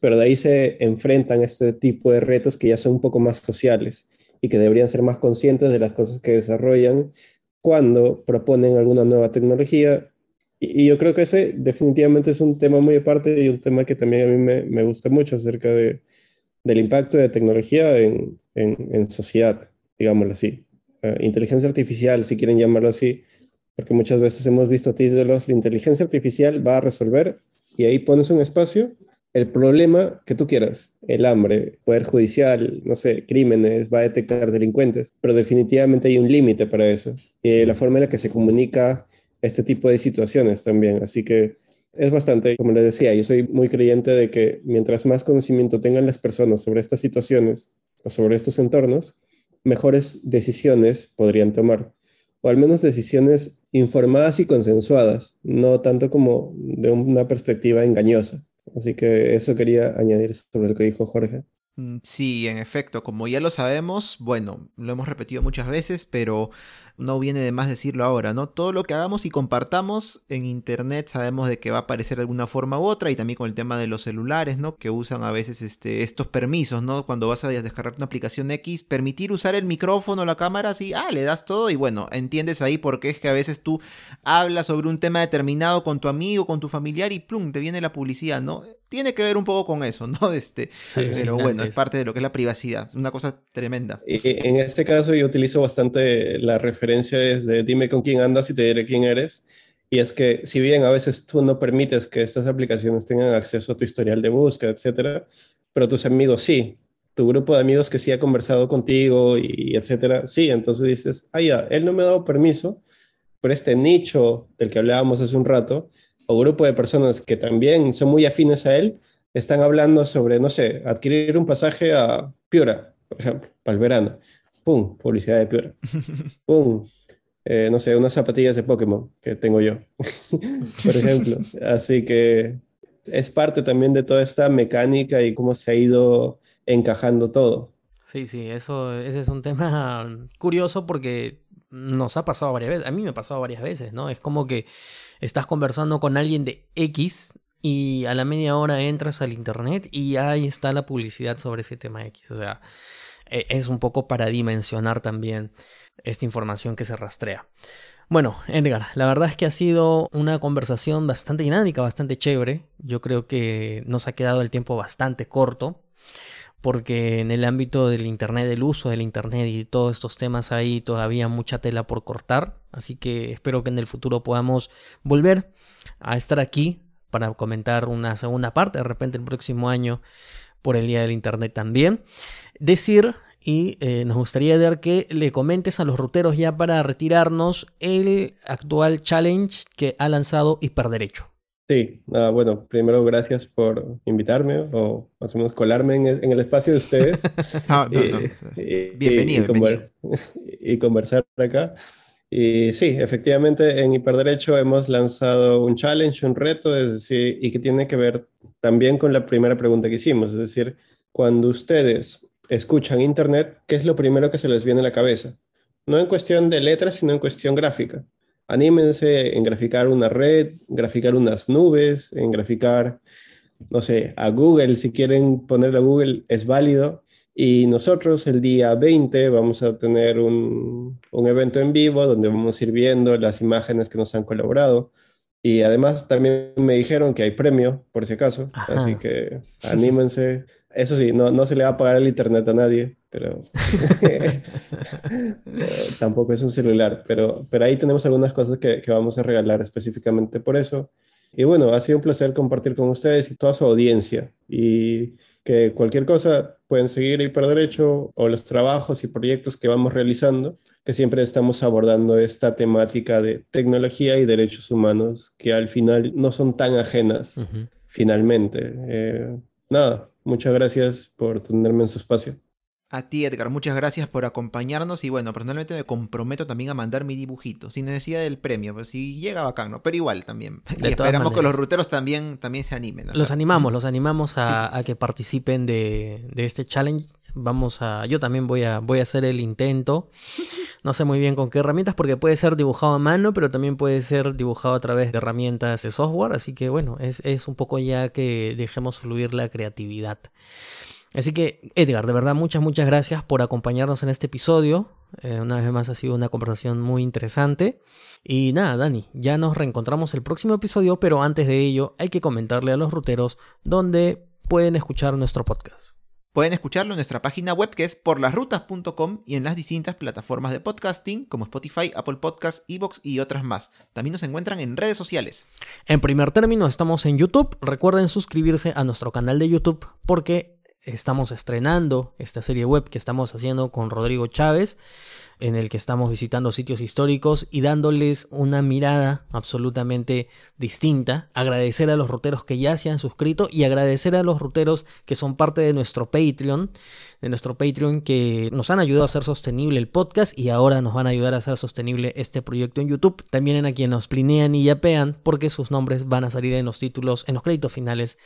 Speaker 3: pero de ahí se enfrentan este tipo de retos que ya son un poco más sociales y que deberían ser más conscientes de las cosas que desarrollan cuando proponen alguna nueva tecnología. Y, yo creo que ese definitivamente es un tema muy aparte y un tema que también a mí me, me gusta mucho acerca de, del impacto de tecnología en, en, sociedad, digámoslo así. Eh, inteligencia artificial, si quieren llamarlo así, porque muchas veces hemos visto títulos, la inteligencia artificial va a resolver y ahí pones un espacio el problema que tú quieras, el hambre, poder judicial, no sé, crímenes, va a detectar delincuentes, pero definitivamente hay un límite para eso. Y la forma en la que se comunica este tipo de situaciones también. Así que es bastante, como les decía, yo soy muy creyente de que mientras más conocimiento tengan las personas sobre estas situaciones o sobre estos entornos, mejores decisiones podrían tomar. O al menos decisiones informadas y consensuadas, no tanto como de una perspectiva engañosa. Así que eso quería añadir sobre lo que dijo Jorge.
Speaker 1: Mm, sí, en efecto, como ya lo sabemos, bueno, lo hemos repetido muchas veces, pero no viene de más decirlo ahora, ¿no? Todo lo que hagamos y compartamos en internet sabemos de que va a aparecer de alguna forma u otra y también con el tema de los celulares, ¿no? Que usan a veces este, estos permisos, ¿no? Cuando vas a descargar una aplicación X, permitir usar el micrófono, la cámara, así, ah, le das todo y bueno, entiendes ahí por qué es que a veces tú hablas sobre un tema determinado con tu amigo, con tu familiar y plum, te viene la publicidad, ¿no? Tiene que ver un poco con eso, ¿no? Este, pero bueno, es parte de lo que es la privacidad, una cosa tremenda.
Speaker 3: Y en este caso yo utilizo bastante la referencia es de dime con quién andas y te diré quién eres. Y es que si bien a veces tú no permites que estas aplicaciones tengan acceso a tu historial de búsqueda, etcétera, pero tus amigos sí. tu grupo de amigos que sí ha conversado contigo y, etcétera, sí, entonces dices, ah, ya, él no me ha dado permiso, pero este nicho del que hablábamos hace un rato, o grupo de personas que también son muy afines a él, están hablando sobre, no sé, adquirir un pasaje a Piura, por ejemplo, para el verano. ¡Pum! Publicidad de Piura. ¡Pum! Eh, no sé, unas zapatillas de Pokémon que tengo yo, por ejemplo. Así que es parte también de toda esta mecánica y cómo se ha ido encajando todo.
Speaker 2: Sí, sí, eso, es un tema curioso porque nos ha pasado varias veces. A mí me ha pasado varias veces, ¿no? Es como que estás conversando con alguien de X y a la media hora entras al internet y ahí está la publicidad sobre ese tema X. O sea, es un poco para dimensionar también esta información que se rastrea. Bueno, Edgar, la verdad es que ha sido una conversación bastante dinámica, bastante chévere. Yo creo que nos ha quedado el tiempo bastante corto, porque en el ámbito del Internet, del uso del Internet y todos estos temas hay todavía mucha tela por cortar. Así que espero que en el futuro podamos volver a estar aquí para comentar una segunda parte, de repente el próximo año por el Día del Internet también. Decir y eh, nos gustaría ver que le comentes a los ruteros ya para retirarnos el actual challenge que ha lanzado Hiperderecho.
Speaker 3: Sí, bueno, primero gracias por invitarme o más o menos colarme en el, espacio de ustedes.
Speaker 1: Ah, bienvenido,
Speaker 3: y, conversar acá. Y sí, efectivamente en Hiperderecho hemos lanzado un challenge, un reto, es decir, y que tiene que ver también con la primera pregunta que hicimos, es decir, cuando ustedes escuchan Internet, ¿qué es lo primero que se les viene a la cabeza? No en cuestión de letras, sino en cuestión gráfica. Anímense en graficar una red, graficar unas nubes, en graficar, no sé, a Google, si quieren ponerle a Google, es válido. Y nosotros el día 20 vamos a tener un, evento en vivo donde vamos a ir viendo las imágenes que nos han colaborado. Y además también me dijeron que hay premio, por si acaso. Así que anímense. Eso sí, no, no se le va a pagar el internet a nadie, pero tampoco es un celular. Pero, pero ahí tenemos algunas cosas que, que vamos a regalar específicamente por eso. Y bueno, ha sido un placer compartir con ustedes y toda su audiencia. Y que cualquier cosa pueden seguir Hiperderecho o los trabajos y proyectos que vamos realizando, que siempre estamos abordando esta temática de tecnología y derechos humanos que al final no son tan ajenas, finalmente. Eh, nada, Muchas gracias por tenerme en su espacio.
Speaker 1: A ti, Edgar, muchas gracias por acompañarnos y bueno, personalmente me comprometo también a mandar mi dibujito, sin necesidad del premio, pero si llega bacán, ¿no? Pero igual también. y esperamos que los ruteros también, también se animen.
Speaker 2: Los animamos, los animamos a, que participen de, de, este challenge. Vamos a, yo también voy a, voy a hacer el intento. No sé muy bien con qué herramientas, porque puede ser dibujado a mano, pero también puede ser dibujado a través de herramientas de software. Así que bueno, es, es un poco ya que dejemos fluir la creatividad. Así que, Edgar, de verdad, muchas, muchas gracias por acompañarnos en este episodio. Eh, una vez más ha sido una conversación muy interesante. Y nada, Dani, ya nos reencontramos el próximo episodio, pero antes de ello hay que comentarle a los ruteros dónde pueden escuchar nuestro podcast.
Speaker 1: Pueden escucharlo en nuestra página web que es porlasrutas.com y en las distintas plataformas de podcasting como Spotify, Apple Podcasts, Evox y otras más. También nos encuentran en redes sociales.
Speaker 2: En primer término estamos en YouTube. Recuerden suscribirse a nuestro canal de YouTube porque estamos estrenando esta serie web que estamos haciendo con Rodrigo Chávez en el que estamos visitando sitios históricos y dándoles una mirada absolutamente distinta. Agradecer a los ruteros que ya se han suscrito y agradecer a los ruteros que son parte de nuestro Patreon, de nuestro Patreon que nos han ayudado a hacer sostenible el podcast y ahora nos van a ayudar a hacer sostenible este proyecto en YouTube. También a quienes nos plinean y yapean porque sus nombres van a salir en los títulos, en los créditos finales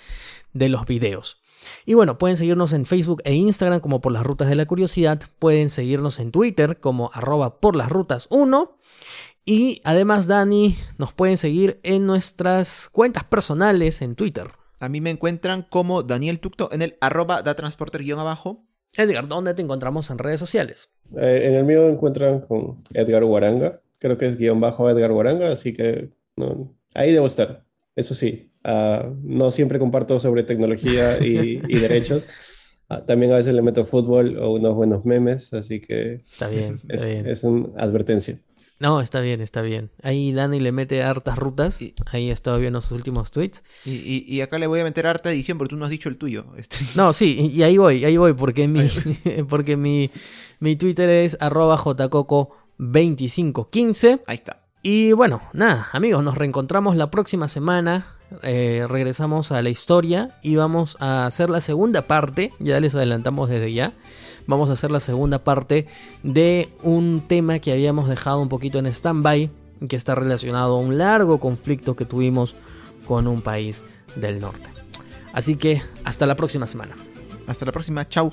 Speaker 2: de los videos. Y bueno, pueden seguirnos en Facebook e Instagram como por las rutas de la curiosidad. Pueden seguirnos en Twitter como arroba por las rutas 1. Y además, Dani, nos pueden seguir en nuestras cuentas personales en Twitter.
Speaker 1: A mí me encuentran como Daniel Tucto en el arroba datransporter-abajo.
Speaker 2: Edgar, ¿dónde te encontramos en redes sociales?
Speaker 3: Eh, en el mío encuentran con Edgar Guaranga. Creo que es guion bajo Edgar Guaranga, así que ahí debo estar. Eso sí, Ah, no siempre comparto sobre tecnología y, derechos. Ah, también a veces le meto fútbol o unos buenos memes, así que
Speaker 2: está bien,
Speaker 3: es, una advertencia.
Speaker 2: No, está bien, está bien. Ahí Dani le mete hartas rutas.
Speaker 1: Y-
Speaker 2: Ahí he estado viendo sus últimos tweets.
Speaker 1: Y, y- y acá le voy a meter harta edición porque tú no has dicho el tuyo. Este,
Speaker 2: No, sí, y y ahí voy, ahí voy, porque mi, porque mi, mi Twitter es arroba jcoco2515.
Speaker 1: ahí está.
Speaker 2: Y bueno, nada, amigos, nos reencontramos la próxima semana. Eh, regresamos a la historia y vamos a hacer la segunda parte. Ya les adelantamos desde ya. Vamos a hacer la segunda parte de un tema que habíamos dejado un poquito en stand-by, que está relacionado a un largo conflicto que tuvimos con un país del norte. Así que hasta la próxima semana.
Speaker 1: Hasta la próxima. Chau.